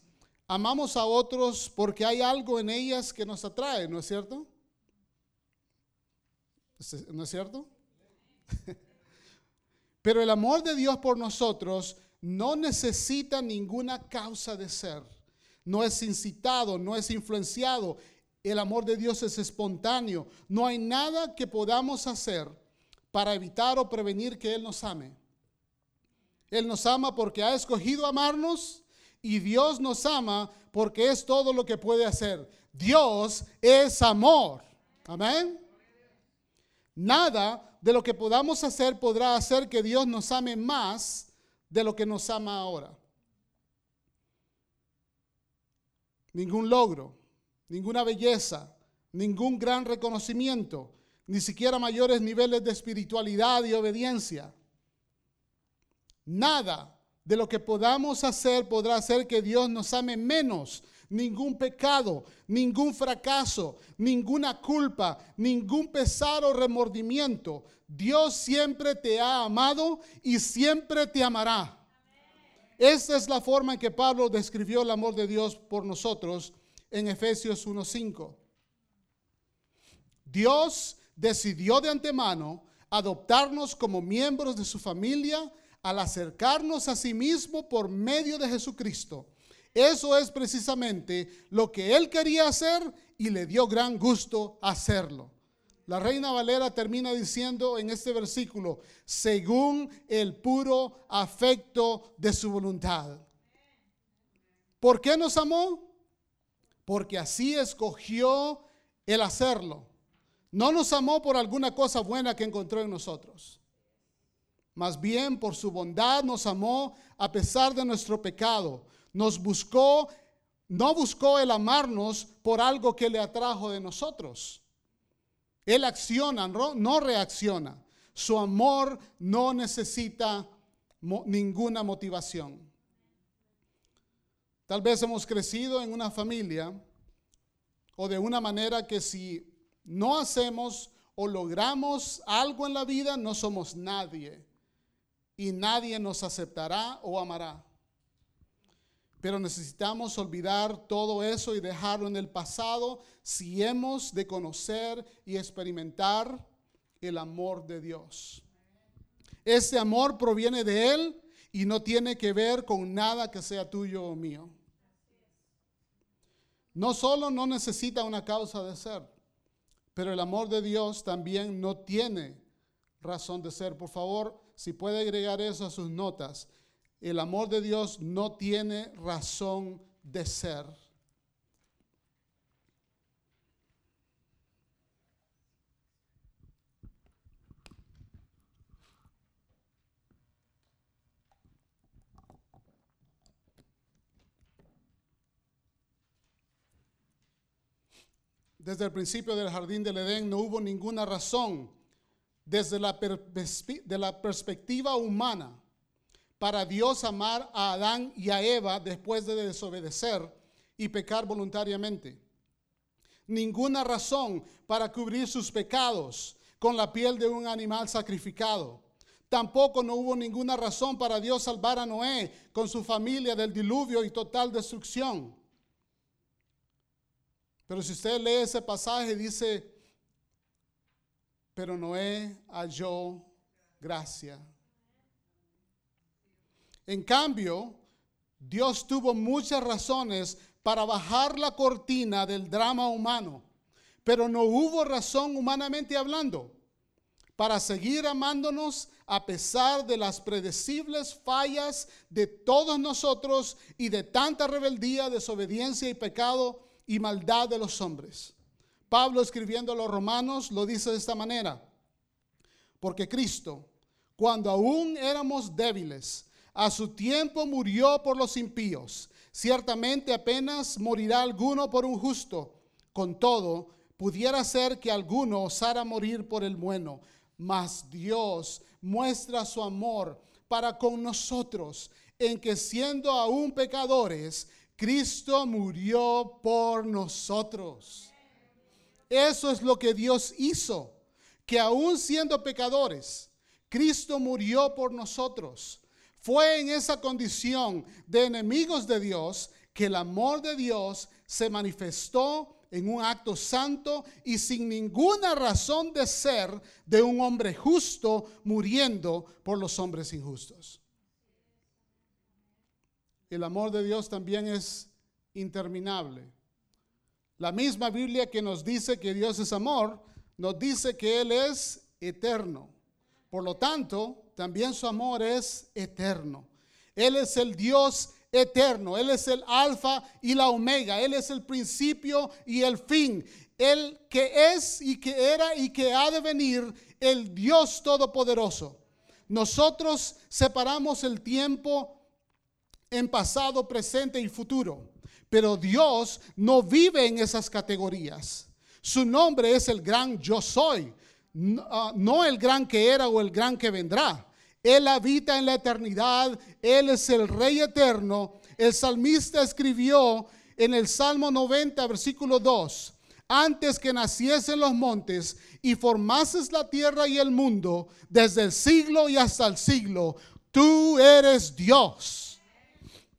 amamos a otros porque hay algo en ellas que nos atrae, ¿no es cierto? ¿No es cierto? [LAUGHS] Pero el amor de Dios por nosotros no necesita ninguna causa de ser no es incitado, no es influenciado. El amor de Dios es espontáneo. No hay nada que podamos hacer para evitar o prevenir que Él nos ame. Él nos ama porque ha escogido amarnos y Dios nos ama porque es todo lo que puede hacer. Dios es amor. Amén. Nada de lo que podamos hacer podrá hacer que Dios nos ame más de lo que nos ama ahora. Ningún logro, ninguna belleza, ningún gran reconocimiento, ni siquiera mayores niveles de espiritualidad y obediencia. Nada de lo que podamos hacer podrá hacer que Dios nos ame menos. Ningún pecado, ningún fracaso, ninguna culpa, ningún pesar o remordimiento. Dios siempre te ha amado y siempre te amará. Esa es la forma en que Pablo describió el amor de Dios por nosotros en Efesios 1.5. Dios decidió de antemano adoptarnos como miembros de su familia al acercarnos a sí mismo por medio de Jesucristo. Eso es precisamente lo que Él quería hacer y le dio gran gusto hacerlo. La reina Valera termina diciendo en este versículo, según el puro afecto de su voluntad. ¿Por qué nos amó? Porque así escogió el hacerlo. No nos amó por alguna cosa buena que encontró en nosotros. Más bien por su bondad nos amó a pesar de nuestro pecado. Nos buscó, no buscó el amarnos por algo que le atrajo de nosotros. Él acciona, no, reacciona. Su amor no necesita ninguna motivación. Tal vez hemos crecido en una familia o de una manera que si no hacemos o logramos algo en la vida, no somos nadie y nadie nos aceptará o amará. Pero necesitamos olvidar todo eso y dejarlo en el pasado si hemos de conocer y experimentar el amor de Dios. Ese amor proviene de Él y no tiene que ver con nada que sea tuyo o mío. No solo no necesita una causa de ser, pero el amor de Dios también no tiene razón de ser. Por favor, si puede agregar eso a sus notas el amor de Dios no tiene razón de ser. Desde el principio del jardín del Edén no hubo ninguna razón desde la, de la perspectiva humana para Dios amar a Adán y a Eva después de desobedecer y pecar voluntariamente. Ninguna razón para cubrir sus pecados con la piel de un animal sacrificado. Tampoco no hubo ninguna razón para Dios salvar a Noé con su familia del diluvio y total destrucción. Pero si usted lee ese pasaje, dice, pero Noé halló gracia en cambio, Dios tuvo muchas razones para bajar la cortina del drama humano, pero no hubo razón humanamente hablando para seguir amándonos a pesar de las predecibles fallas de todos nosotros y de tanta rebeldía, desobediencia y pecado y maldad de los hombres. Pablo escribiendo a los romanos lo dice de esta manera, porque Cristo, cuando aún éramos débiles, a su tiempo murió por los impíos. Ciertamente apenas morirá alguno por un justo. Con todo, pudiera ser que alguno osara morir por el bueno. Mas Dios muestra su amor para con nosotros en que siendo aún pecadores, Cristo murió por nosotros. Eso es lo que Dios hizo, que aún siendo pecadores, Cristo murió por nosotros. Fue en esa condición de enemigos de Dios que el amor de Dios se manifestó en un acto santo y sin ninguna razón de ser de un hombre justo muriendo por los hombres injustos. El amor de Dios también es interminable. La misma Biblia que nos dice que Dios es amor, nos dice que Él es eterno. Por lo tanto, también su amor es eterno. Él es el Dios eterno, Él es el alfa y la omega, Él es el principio y el fin, el que es y que era y que ha de venir, el Dios todopoderoso. nosotros separamos el tiempo en pasado, presente y futuro. Pero Dios no vive en esas categorías. Su nombre es el gran yo soy, no, ah, no el gran que era o el gran que vendrá. Él habita en la eternidad, Él es el Rey eterno. El salmista escribió en el Salmo 90, versículo 2, antes que naciesen los montes y formases la tierra y el mundo, desde el siglo y hasta el siglo, tú eres Dios.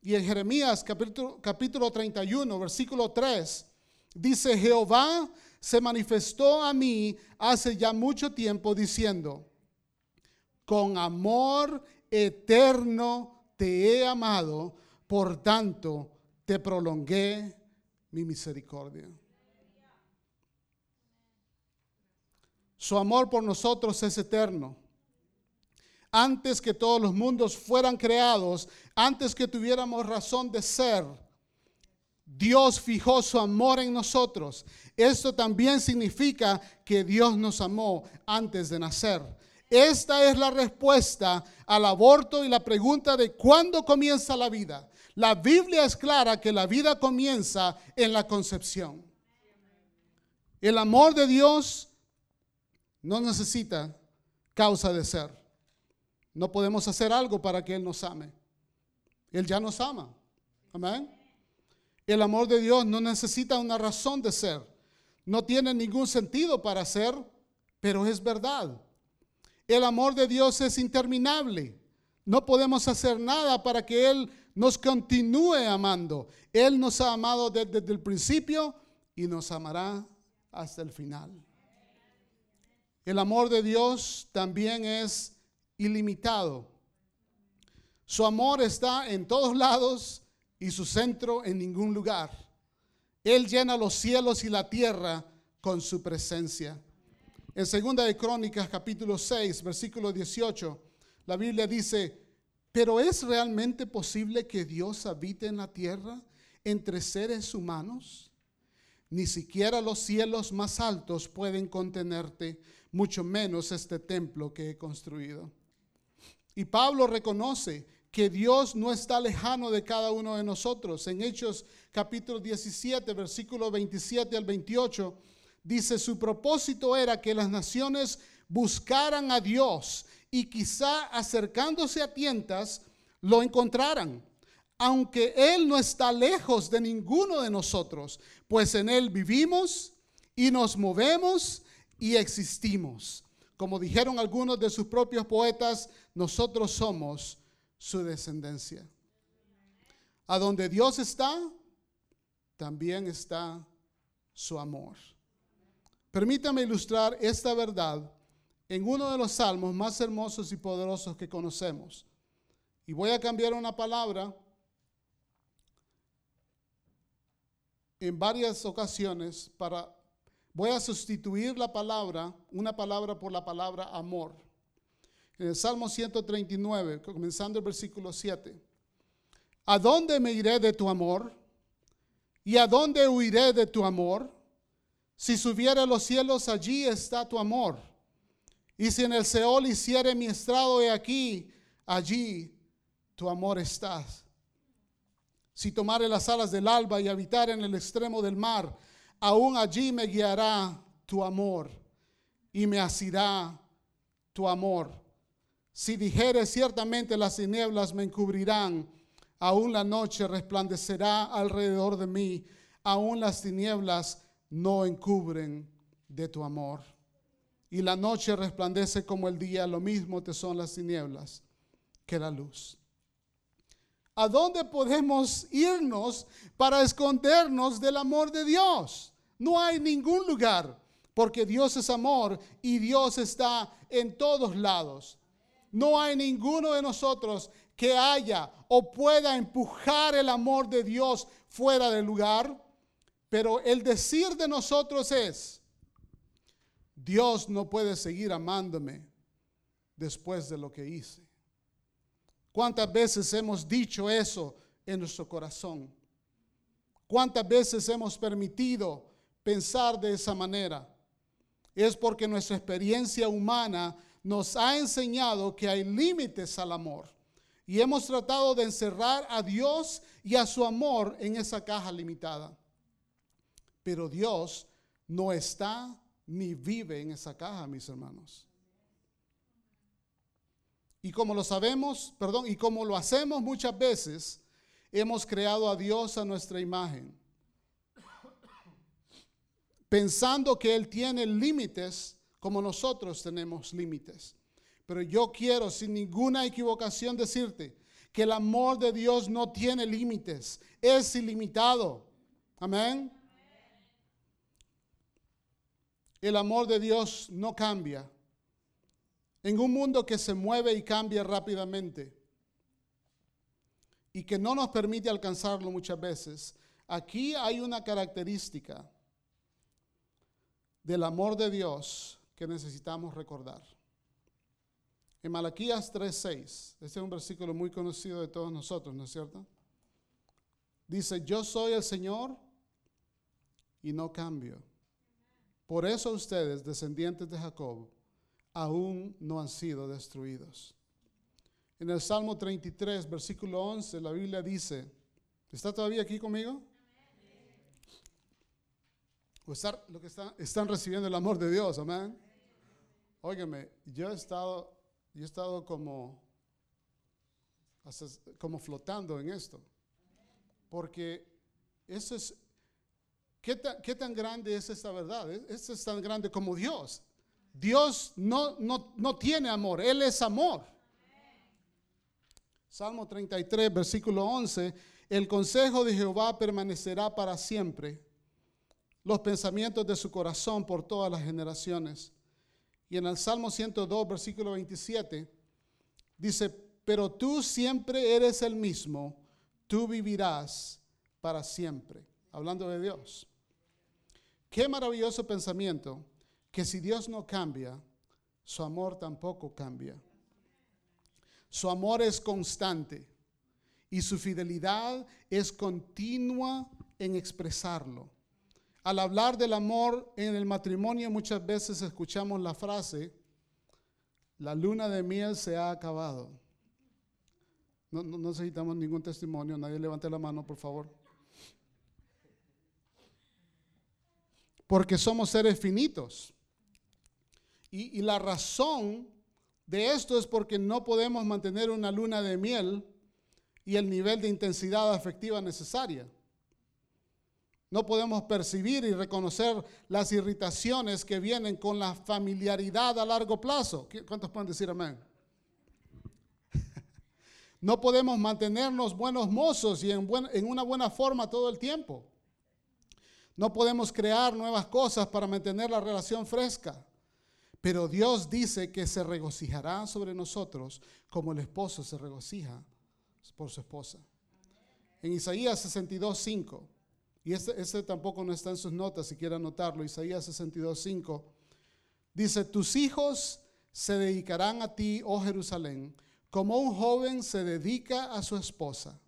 Y en Jeremías capítulo, capítulo 31, versículo 3, dice, Jehová se manifestó a mí hace ya mucho tiempo diciendo, con amor eterno te he amado, por tanto te prolongué mi misericordia. Su amor por nosotros es eterno. Antes que todos los mundos fueran creados, antes que tuviéramos razón de ser, Dios fijó su amor en nosotros. Esto también significa que Dios nos amó antes de nacer. Esta es la respuesta al aborto y la pregunta de cuándo comienza la vida. La Biblia es clara que la vida comienza en la concepción. El amor de Dios no necesita causa de ser. No podemos hacer algo para que Él nos ame. Él ya nos ama. Amén. El amor de Dios no necesita una razón de ser. No tiene ningún sentido para ser, pero es verdad. El amor de Dios es interminable. No podemos hacer nada para que Él nos continúe amando. Él nos ha amado desde, el principio y nos amará hasta el final. El amor de Dios también es ilimitado. Su amor está en todos lados y su centro en ningún lugar. Él llena los cielos y la tierra con su presencia. En segunda de Crónicas capítulo 6, versículo 18, la Biblia dice, "¿Pero es realmente posible que Dios habite en la tierra entre seres humanos? Ni siquiera los cielos más altos pueden contenerte." mucho menos este templo que he construido. Y Pablo reconoce que Dios no está lejano de cada uno de nosotros. En Hechos capítulo 17, versículo 27 al 28, dice, su propósito era que las naciones buscaran a Dios y quizá acercándose a tientas lo encontraran. Aunque Él no está lejos de ninguno de nosotros, pues en Él vivimos y nos movemos y existimos. Como dijeron algunos de sus propios poetas, nosotros somos su descendencia. A donde Dios está, también está su amor. Permítame ilustrar esta verdad en uno de los salmos más hermosos y poderosos que conocemos. Y voy a cambiar una palabra en varias ocasiones para Voy a sustituir la palabra, una palabra por la palabra amor. En el Salmo 139, comenzando el versículo 7. ¿A dónde me iré de tu amor? ¿Y a dónde huiré de tu amor? Si subiera a los cielos, allí está tu amor. Y si en el Seol hiciere mi estrado, he aquí, allí tu amor está. Si tomare las alas del alba y habitar en el extremo del mar, aún allí me guiará tu amor y me asirá tu amor. Si dijere ciertamente las tinieblas me encubrirán, aún la noche resplandecerá alrededor de mí, aún las tinieblas no encubren de tu amor. Y la noche resplandece como el día, lo mismo te son las tinieblas que la luz. ¿A dónde podemos irnos para escondernos del amor de Dios? No hay ningún lugar, porque Dios es amor y Dios está en todos lados. No hay ninguno de nosotros que haya o pueda empujar el amor de Dios fuera del lugar, pero el decir de nosotros es, Dios no puede seguir amándome después de lo que hice. ¿Cuántas veces hemos dicho eso en nuestro corazón? ¿Cuántas veces hemos permitido pensar de esa manera? Es porque nuestra experiencia humana nos ha enseñado que hay límites al amor. Y hemos tratado de encerrar a Dios y a su amor en esa caja limitada. Pero Dios no está ni vive en esa caja, mis hermanos. Y como lo sabemos, perdón, y como lo hacemos muchas veces, hemos creado a Dios a nuestra imagen, pensando que Él tiene límites como nosotros tenemos límites. Pero yo quiero sin ninguna equivocación decirte que el amor de Dios no tiene límites, es ilimitado. Amén. El amor de Dios no cambia. En un mundo que se mueve y cambia rápidamente y que no nos permite alcanzarlo muchas veces, aquí hay una característica del amor de Dios que necesitamos recordar. En Malaquías 3:6, este es un versículo muy conocido de todos nosotros, ¿no es cierto? Dice, yo soy el Señor y no cambio. Por eso ustedes, descendientes de Jacob, aún no han sido destruidos. En el Salmo 33, versículo 11, la Biblia dice, ¿está todavía aquí conmigo? ¿O lo que están recibiendo el amor de Dios, amén? Óigame, yo he estado yo he estado como, como flotando en esto. Porque eso es, ¿qué tan, ¿qué tan, grande es esta verdad? Esto es tan grande como Dios. Dios no, no, no tiene amor, Él es amor. Salmo 33, versículo 11, el consejo de Jehová permanecerá para siempre, los pensamientos de su corazón por todas las generaciones. Y en el Salmo 102, versículo 27, dice, pero tú siempre eres el mismo, tú vivirás para siempre. Hablando de Dios. Qué maravilloso pensamiento que si Dios no cambia, su amor tampoco cambia. Su amor es constante y su fidelidad es continua en expresarlo. Al hablar del amor en el matrimonio muchas veces escuchamos la frase, la luna de miel se ha acabado. No, necesitamos ningún testimonio, nadie levante la mano, por favor. Porque somos seres finitos. Y, y la razón de esto es porque no podemos mantener una luna de miel y el nivel de intensidad afectiva necesaria. No podemos percibir y reconocer las irritaciones que vienen con la familiaridad a largo plazo. ¿Cuántos pueden decir amén? [LAUGHS] No podemos mantenernos buenos mozos y en, en, una buena forma todo el tiempo. No podemos crear nuevas cosas para mantener la relación fresca. Pero Dios dice que se regocijará sobre nosotros como el esposo se regocija por su esposa. En Isaías 62, 5. Y ese, tampoco no está en sus notas, si quiere anotarlo. Isaías 62.5. Dice, tus hijos se dedicarán a ti, oh Jerusalén, como un joven se dedica a su esposa.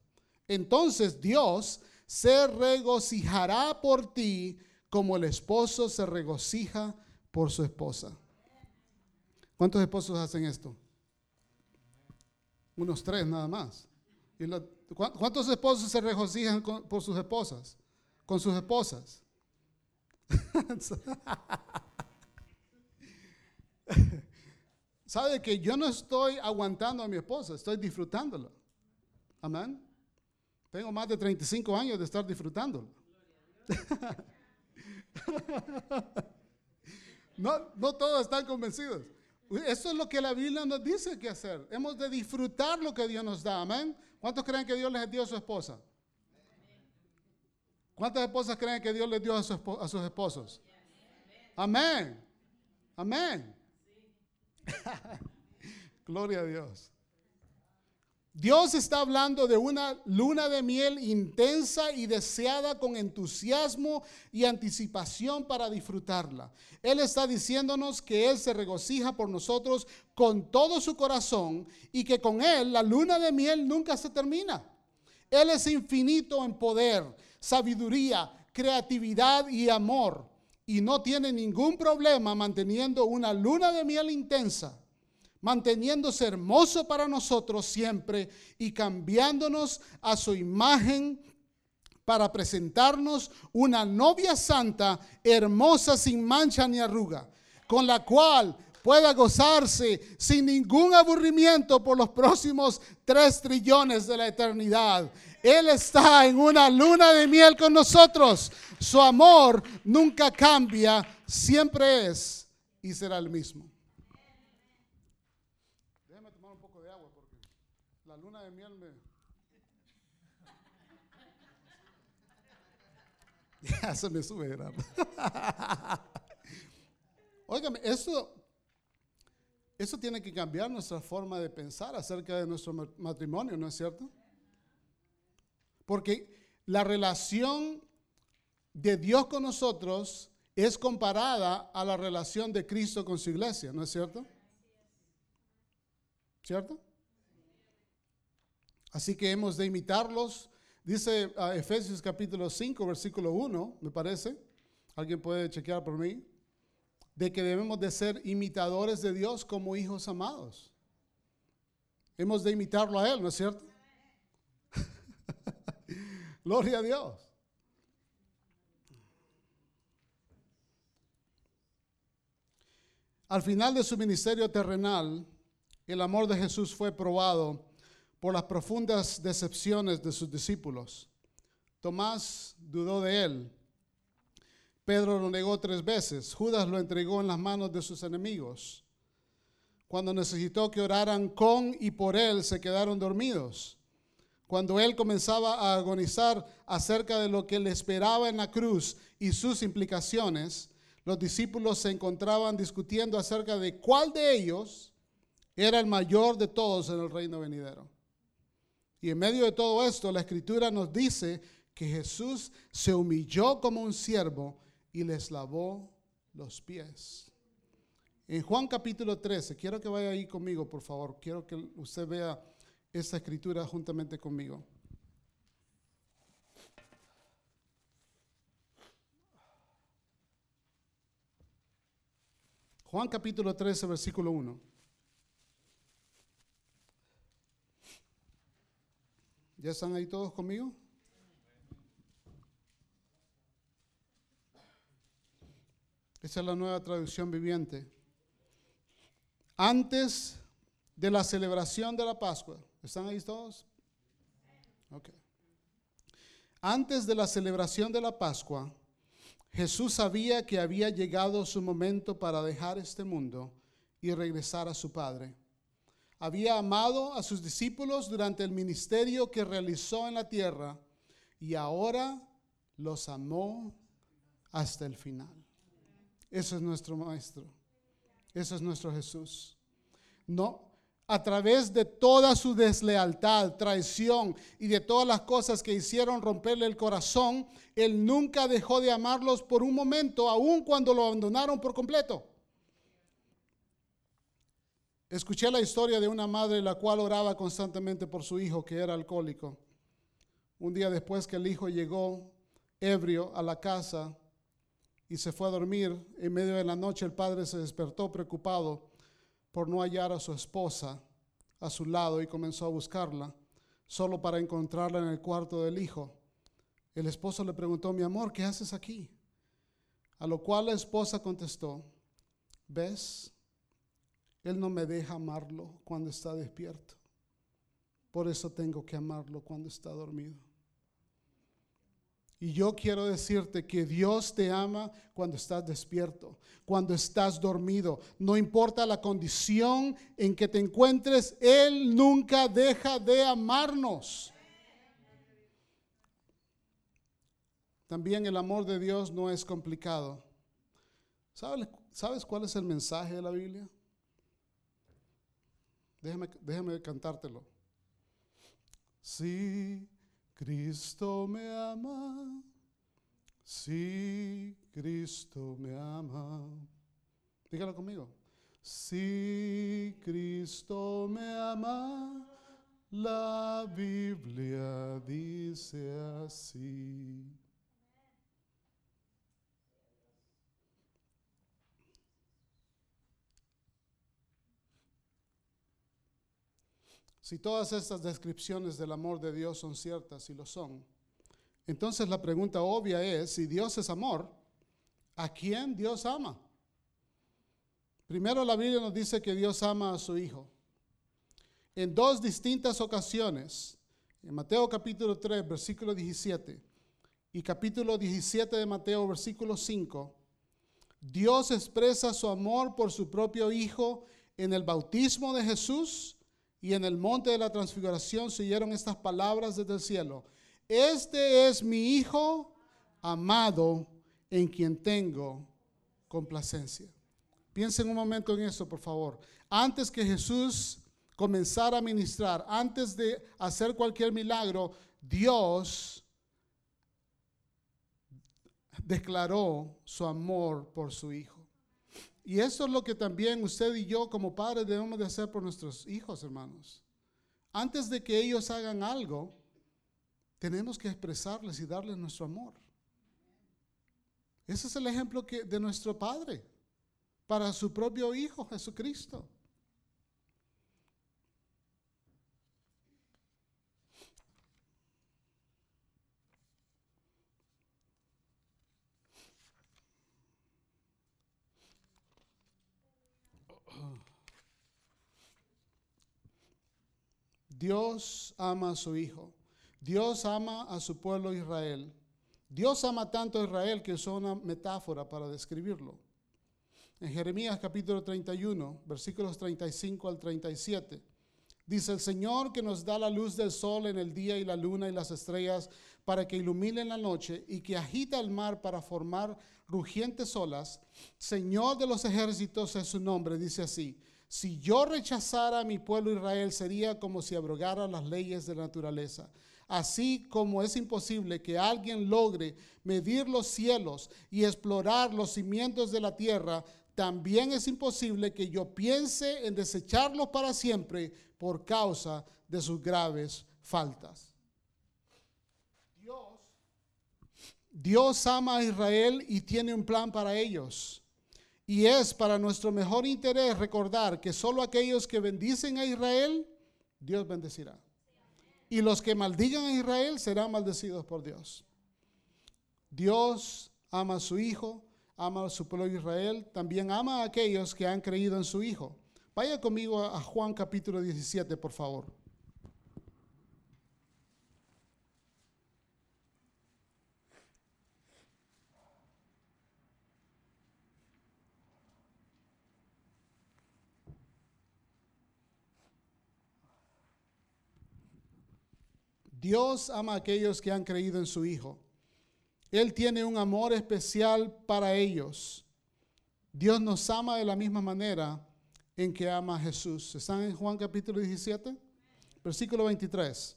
Entonces Dios se regocijará por ti como el esposo se regocija por su esposa. ¿Cuántos esposos hacen esto? Unos tres nada más. ¿Cuántos esposos se regocijan por sus esposas? Con sus esposas. [LAUGHS] ¿Sabe que yo no estoy aguantando a mi esposa, estoy disfrutándolo? Amén. Tengo más de 35 años de estar disfrutándolo. [LAUGHS] no, no todos están convencidos. Eso es lo que la Biblia nos dice que hacer. Hemos de disfrutar lo que Dios nos da. Amén. ¿Cuántos creen que Dios les dio a su esposa? ¿Cuántas esposas creen que Dios les dio a, sus esposos? Amén. Amén. [LAUGHS] Gloria a Dios. Dios está hablando de una luna de miel intensa y deseada con entusiasmo y anticipación para disfrutarla. Él está diciéndonos que Él se regocija por nosotros con todo su corazón y que con Él la luna de miel nunca se termina. Él es infinito en poder sabiduría, creatividad y amor. Y no tiene ningún problema manteniendo una luna de miel intensa manteniéndose hermoso para nosotros siempre y cambiándonos a su imagen para presentarnos una novia santa, hermosa, sin mancha ni arruga, con la cual pueda gozarse sin ningún aburrimiento por los próximos tres trillones de la eternidad. Él está en una luna de miel con nosotros. Su amor nunca cambia, siempre es y será el mismo. Déjame tomar un poco de agua porque la luna de miel me... [LAUGHS] Ya se me sube, Gerardo. [LAUGHS] Óigame, eso, eso tiene que cambiar nuestra forma de pensar acerca de nuestro ma- matrimonio, ¿no es cierto? Porque la relación de Dios con nosotros es comparada a la relación de Cristo con su iglesia, ¿no es cierto? ¿Cierto? Así que hemos de imitarlos. Dice ah, Efesios capítulo 5, versículo 1, me parece. Alguien puede chequear por mí. De que debemos de ser imitadores de Dios como hijos amados. Hemos de imitarlo a Él, ¿no es cierto? [LAUGHS] Gloria a Dios. Al final de su ministerio terrenal, el amor de Jesús fue probado por las profundas decepciones de sus discípulos. Tomás dudó de él. Pedro lo negó tres veces. Judas lo entregó en las manos de sus enemigos. Cuando necesitó que oraran con y por él, se quedaron dormidos. Cuando él comenzaba a agonizar acerca de lo que le esperaba en la cruz y sus implicaciones, los discípulos se encontraban discutiendo acerca de cuál de ellos era el mayor de todos en el reino venidero. Y en medio de todo esto, la escritura nos dice que Jesús se humilló como un siervo y les lavó los pies. En Juan capítulo 13, quiero que vaya ahí conmigo, por favor. Quiero que usted vea esta escritura juntamente conmigo. Juan capítulo 13, versículo 1. ¿Ya están ahí todos conmigo? Esa es la nueva traducción viviente. Antes de la celebración de la Pascua, ¿están ahí todos? Ok. Antes de la celebración de la Pascua, Jesús sabía que había llegado su momento para dejar este mundo y regresar a su Padre. Había amado a sus discípulos durante el ministerio que realizó en la tierra y ahora los amó hasta el final. Eso es nuestro Maestro. Eso es nuestro Jesús. No, a través de toda su deslealtad, traición y de todas las cosas que hicieron romperle el corazón, Él nunca dejó de amarlos por un momento, aun cuando lo abandonaron por completo. Escuché la historia de una madre la cual oraba constantemente por su hijo que era alcohólico. Un día después que el hijo llegó ebrio a la casa y se fue a dormir, en medio de la noche el padre se despertó preocupado por no hallar a su esposa a su lado y comenzó a buscarla, solo para encontrarla en el cuarto del hijo. El esposo le preguntó, mi amor, ¿qué haces aquí? A lo cual la esposa contestó, ¿ves? Él no me deja amarlo cuando está despierto. Por eso tengo que amarlo cuando está dormido. Y yo quiero decirte que Dios te ama cuando estás despierto, cuando estás dormido. No importa la condición en que te encuentres, Él nunca deja de amarnos. También el amor de Dios no es complicado. ¿Sabes, ¿sabes cuál es el mensaje de la Biblia? Déjame, déjame cantártelo. Si Cristo me ama, si Cristo me ama. Dígalo conmigo. Si Cristo me ama, la Biblia dice así. Si todas estas descripciones del amor de Dios son ciertas y lo son, entonces la pregunta obvia es, si Dios es amor, ¿a quién Dios ama? Primero la Biblia nos dice que Dios ama a su Hijo. En dos distintas ocasiones, en Mateo capítulo 3, versículo 17, y capítulo 17 de Mateo, versículo 5, Dios expresa su amor por su propio Hijo en el bautismo de Jesús y en el monte de la transfiguración se oyeron estas palabras desde el cielo. Este es mi Hijo amado en quien tengo complacencia. Piensen un momento en eso, por favor. Antes que Jesús comenzara a ministrar, antes de hacer cualquier milagro, Dios declaró su amor por su Hijo. Y eso es lo que también usted y yo como padres debemos de hacer por nuestros hijos, hermanos. Antes de que ellos hagan algo, tenemos que expresarles y darles nuestro amor. Ese es el ejemplo que, de nuestro Padre para su propio Hijo Jesucristo. Dios ama a su Hijo. Dios ama a su pueblo Israel. Dios ama tanto a Israel que es una metáfora para describirlo. En Jeremías capítulo 31, versículos 35 al 37, dice el Señor que nos da la luz del sol en el día y la luna y las estrellas para que iluminen la noche y que agita el mar para formar rugientes olas. Señor de los ejércitos es su nombre, dice así. Si yo rechazara a mi pueblo Israel, sería como si abrogara las leyes de la naturaleza. Así como es imposible que alguien logre medir los cielos y explorar los cimientos de la tierra, también es imposible que yo piense en desecharlos para siempre por causa de sus graves faltas. Dios, Dios ama a Israel y tiene un plan para ellos. Y es para nuestro mejor interés recordar que solo aquellos que bendicen a Israel, Dios bendecirá. Y los que maldigan a Israel serán maldecidos por Dios. Dios ama a su Hijo, ama a su pueblo Israel, también ama a aquellos que han creído en su Hijo. Vaya conmigo a Juan capítulo 17, por favor. Dios ama a aquellos que han creído en su Hijo. Él tiene un amor especial para ellos. Dios nos ama de la misma manera en que ama a Jesús. ¿Están en Juan capítulo 17? Versículo 23.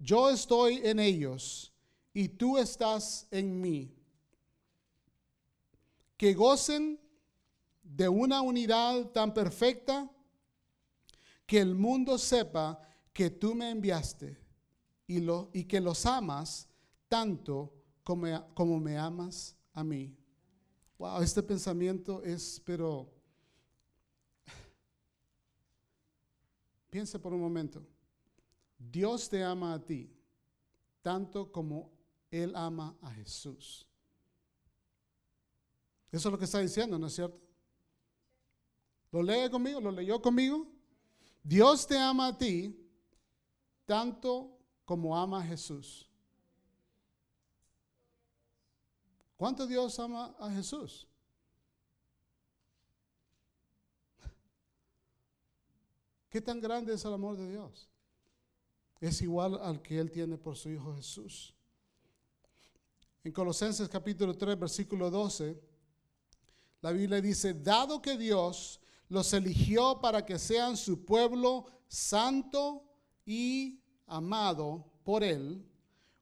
Yo estoy en ellos y tú estás en mí. Que gocen de una unidad tan perfecta que el mundo sepa que tú me enviaste y, lo, y que los amas tanto como, como me amas a mí. Wow, este pensamiento es, pero piense por un momento. Dios te ama a ti tanto como Él ama a Jesús. Eso es lo que está diciendo, ¿no es cierto? ¿Lo lee conmigo? ¿Lo leyó conmigo? Dios te ama a ti tanto como ama a Jesús. ¿Cuánto Dios ama a Jesús? [LAUGHS] ¿Qué tan grande es el amor de Dios? Es igual al que Él tiene por su Hijo Jesús. En Colosenses capítulo 3, versículo 12, la Biblia dice, dado que Dios los eligió para que sean su pueblo santo y amado por Él,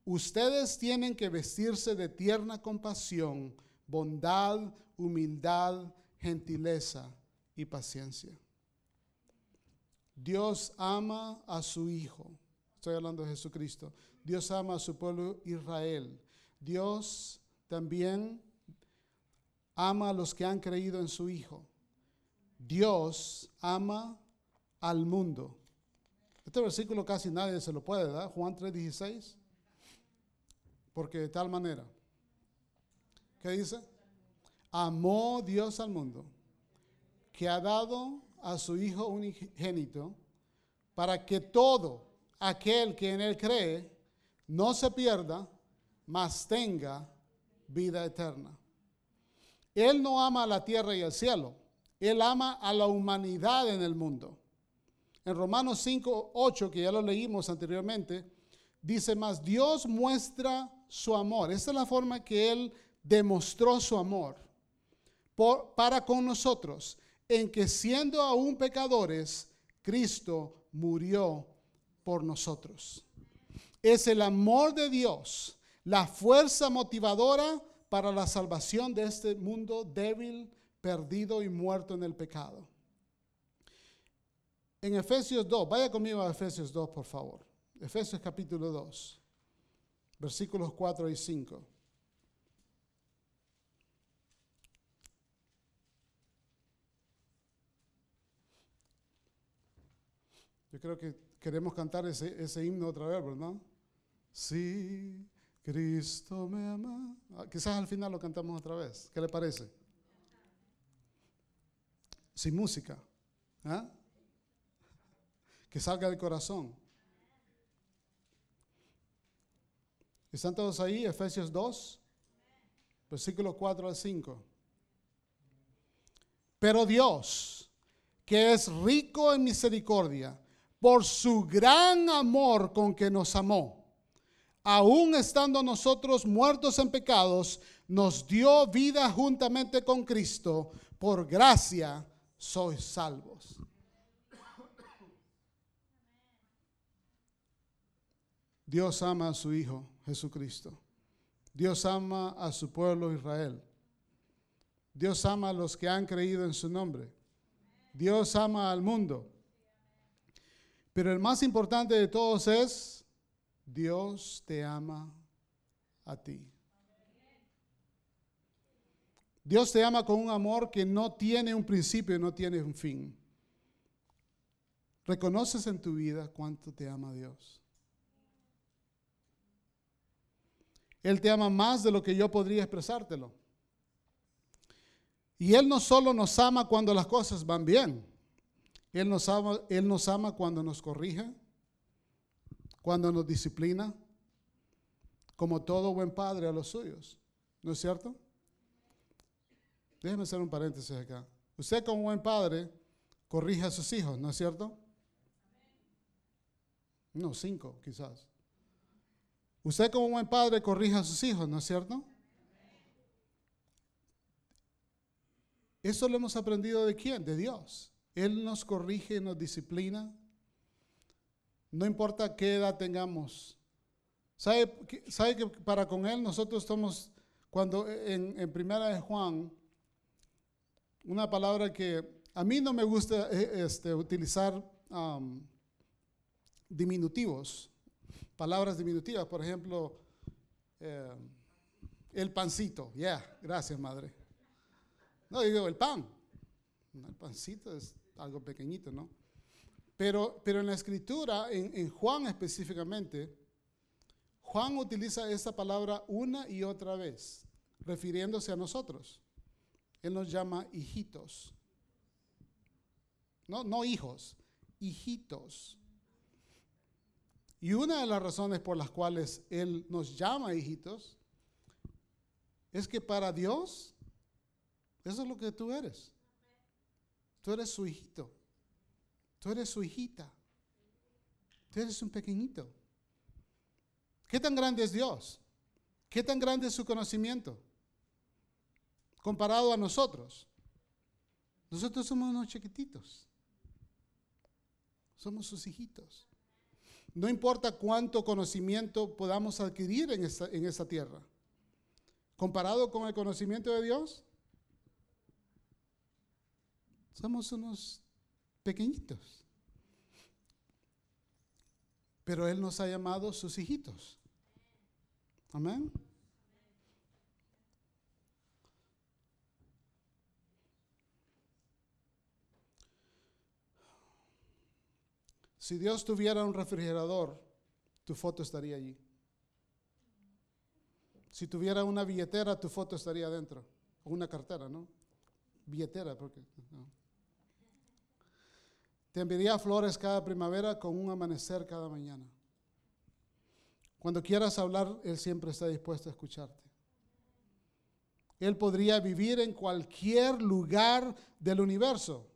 ustedes tienen que vestirse de tierna compasión, bondad, humildad, gentileza y paciencia. Dios ama a su Hijo. Estoy hablando de Jesucristo. Dios ama a su pueblo Israel. Dios también ama a los que han creído en su Hijo. Dios ama al mundo Este versículo casi nadie se lo puede dar, Juan 3:16. Porque de tal manera, ¿qué dice? Amó Dios al mundo, que ha dado a su Hijo unigénito, para que todo aquel que en él cree no se pierda, mas tenga vida eterna. Él no ama a la tierra y el cielo, Él ama a la humanidad en el mundo. En Romanos 5, 8, que ya lo leímos anteriormente, dice más, Dios muestra su amor. Esta es la forma que Él demostró su amor por, para con nosotros, en que siendo aún pecadores, Cristo murió por nosotros. Es el amor de Dios, la fuerza motivadora para la salvación de este mundo débil, perdido y muerto en el pecado. En Efesios 2, vaya conmigo a Efesios 2, por favor. Efesios capítulo 2, versículos 4 y 5. Yo creo que queremos cantar ese, himno otra vez, ¿verdad? Sí, Cristo me ama. Ah, quizás al final lo cantamos otra vez. ¿Qué le parece? Sin música. ¿ah? Que salga del corazón. ¿Están todos ahí? Efesios 2, versículos 4 al 5. Pero Dios, que es rico en misericordia, por su gran amor con que nos amó, aun estando nosotros muertos en pecados, nos dio vida juntamente con Cristo. Por gracia sois salvos. Dios ama a su Hijo Jesucristo. Dios ama a su pueblo Israel. Dios ama a los que han creído en su nombre. Dios ama al mundo. Pero el más importante de todos es, Dios te ama a ti. Dios te ama con un amor que no tiene un principio y no tiene un fin. ¿Reconoces en tu vida cuánto te ama Dios? Él te ama más de lo que yo podría expresártelo. Y Él no solo nos ama cuando las cosas van bien. Él nos ama, Él nos ama cuando nos corrige, cuando nos disciplina, como todo buen padre a los suyos. ¿No es cierto? Déjeme hacer un paréntesis acá. Usted como buen padre corrige a sus hijos, ¿no es cierto? No, cinco quizás. Usted como buen padre corrige a sus hijos, ¿no es cierto? Eso lo hemos aprendido de quién? De Dios. Él nos corrige, nos disciplina. No importa qué edad tengamos. ¿Sabe, que para con Él nosotros estamos, cuando en, Primera de Juan, una palabra que a mí no me gusta eh, este, utilizar diminutivos, palabras diminutivas, por ejemplo, eh, el pancito, ya, gracias madre. No digo el pan, el pancito es algo pequeñito, ¿no? Pero, pero en la escritura, en, en Juan específicamente, Juan utiliza esta palabra una y otra vez, refiriéndose a nosotros. Él nos llama hijitos. No, no hijos, hijitos. Y una de las razones por las cuales Él nos llama hijitos es que para Dios, eso es lo que tú eres. Tú eres su hijito. Tú eres su hijita. Tú eres un pequeñito. ¿Qué tan grande es Dios? ¿Qué tan grande es su conocimiento? Comparado a nosotros. Nosotros somos unos chiquititos. Somos sus hijitos. No importa cuánto conocimiento podamos adquirir en esta, en esta tierra. Comparado con el conocimiento de Dios, somos unos pequeñitos. Pero Él nos ha llamado sus hijitos. Amén. Si Dios tuviera un refrigerador, tu foto estaría allí. Si tuviera una billetera, tu foto estaría adentro. O una cartera, ¿no? Billetera, porque... no. Te enviaría flores cada primavera con un amanecer cada mañana. Cuando quieras hablar, Él siempre está dispuesto a escucharte. Él podría vivir en cualquier lugar del universo,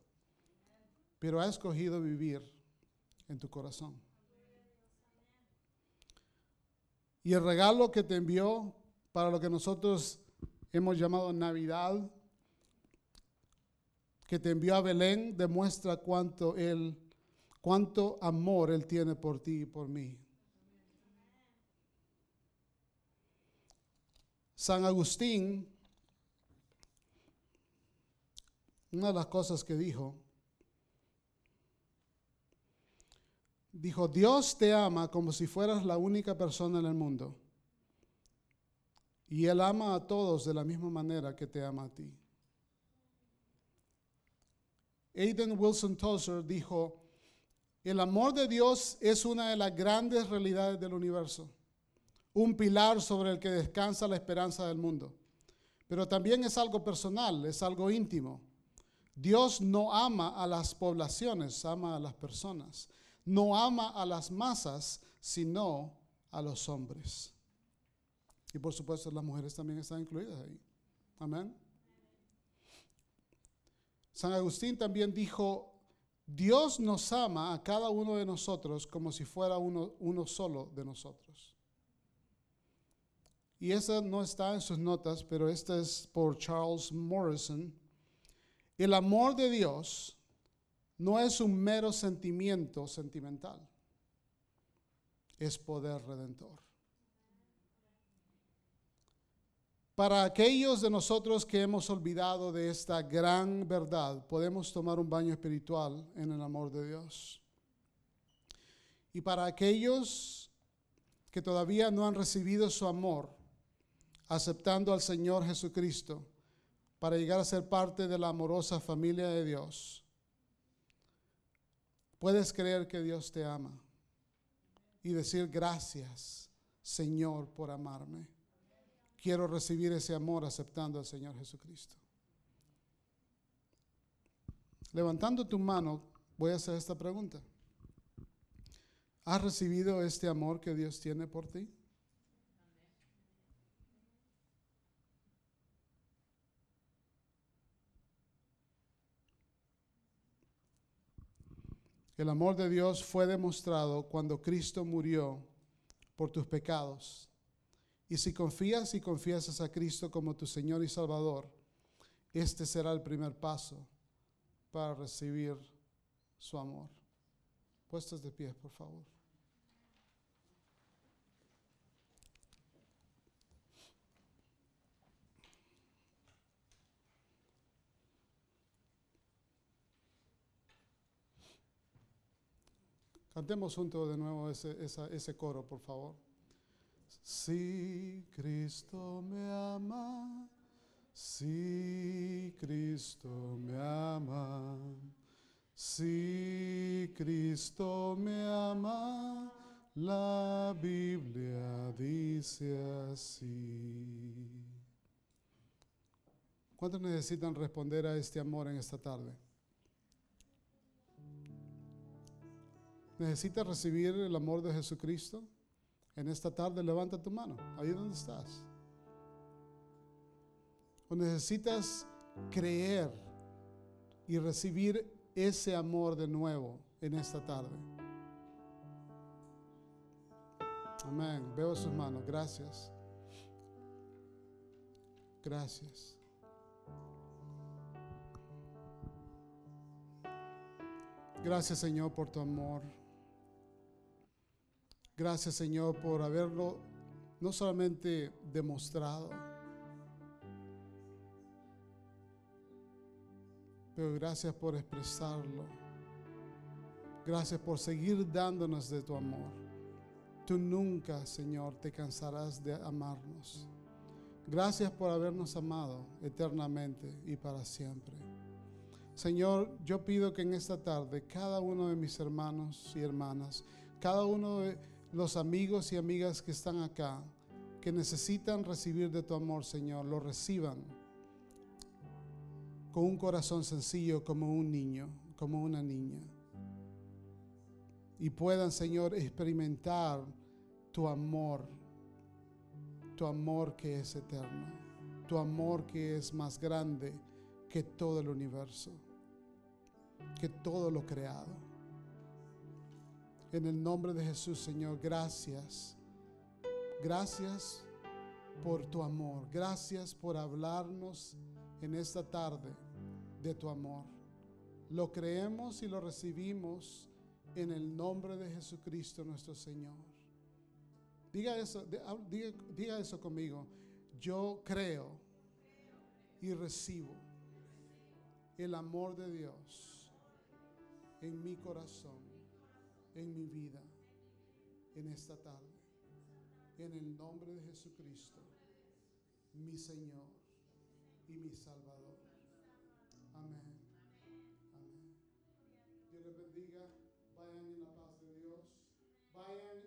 pero ha escogido vivir en tu corazón. Y el regalo que te envió para lo que nosotros hemos llamado Navidad, que te envió a Belén, demuestra cuánto él, cuánto amor él tiene por ti y por mí. San Agustín, una de las cosas que dijo, dijo, Dios te ama como si fueras la única persona en el mundo. Y Él ama a todos de la misma manera que te ama a ti. Aidan Wilson Tozer dijo, el amor de Dios es una de las grandes realidades del universo, un pilar sobre el que descansa la esperanza del mundo. Pero también es algo personal, es algo íntimo. Dios no ama a las poblaciones, ama a las personas. No ama a las masas, sino a los hombres. Y por supuesto las mujeres también están incluidas ahí. Amén. San Agustín también dijo, Dios nos ama a cada uno de nosotros como si fuera uno, uno solo de nosotros. Y esa no está en sus notas, pero esta es por Charles Morrison. El amor de Dios no es un mero sentimiento sentimental, es poder redentor. Para aquellos de nosotros que hemos olvidado de esta gran verdad, podemos tomar un baño espiritual en el amor de Dios. Y para aquellos que todavía no han recibido su amor, aceptando al Señor Jesucristo para llegar a ser parte de la amorosa familia de Dios, puedes creer que Dios te ama y decir gracias, Señor, por amarme quiero recibir ese amor aceptando al Señor Jesucristo. Levantando tu mano, voy a hacer esta pregunta. ¿Has recibido este amor que Dios tiene por ti? El amor de Dios fue demostrado cuando Cristo murió por tus pecados y si confías y confiesas a Cristo como tu Señor y Salvador, este será el primer paso para recibir su amor. Puestos de pie, por favor. Cantemos juntos de nuevo ese, ese coro, por favor. Si Cristo me ama, si Cristo me ama, si Cristo me ama, la Biblia dice así. ¿Cuántos necesitan responder a este amor en esta tarde? ¿Necesitas recibir el amor de Jesucristo? En esta tarde levanta tu mano, ahí donde estás. O necesitas creer y recibir ese amor de nuevo en esta tarde. Amén. Veo sus manos. Gracias. Gracias. Gracias Señor por tu amor. Gracias Señor por haberlo no solamente demostrado, pero gracias por expresarlo. Gracias por seguir dándonos de tu amor. Tú nunca, Señor, te cansarás de amarnos. Gracias por habernos amado eternamente y para siempre. Señor, yo pido que en esta tarde cada uno de mis hermanos y hermanas, cada uno de los amigos y amigas que están acá, que necesitan recibir de tu amor, Señor, lo reciban con un corazón sencillo como un niño, como una niña. Y puedan, Señor, experimentar tu amor, tu amor que es eterno, tu amor que es más grande que todo el universo, que todo lo creado. En el nombre de Jesús, Señor, gracias. Gracias por tu amor. Gracias por hablarnos en esta tarde de tu amor. Lo creemos y lo recibimos en el nombre de Jesucristo nuestro Señor. Diga eso, diga, diga eso conmigo. Yo creo y recibo el amor de Dios en mi corazón, en mi vida, en esta tarde. En el nombre de Jesucristo, mi Señor y mi Salvador. Amén. Amén. Dios les bendiga. Vayan en la paz de Dios. Vayan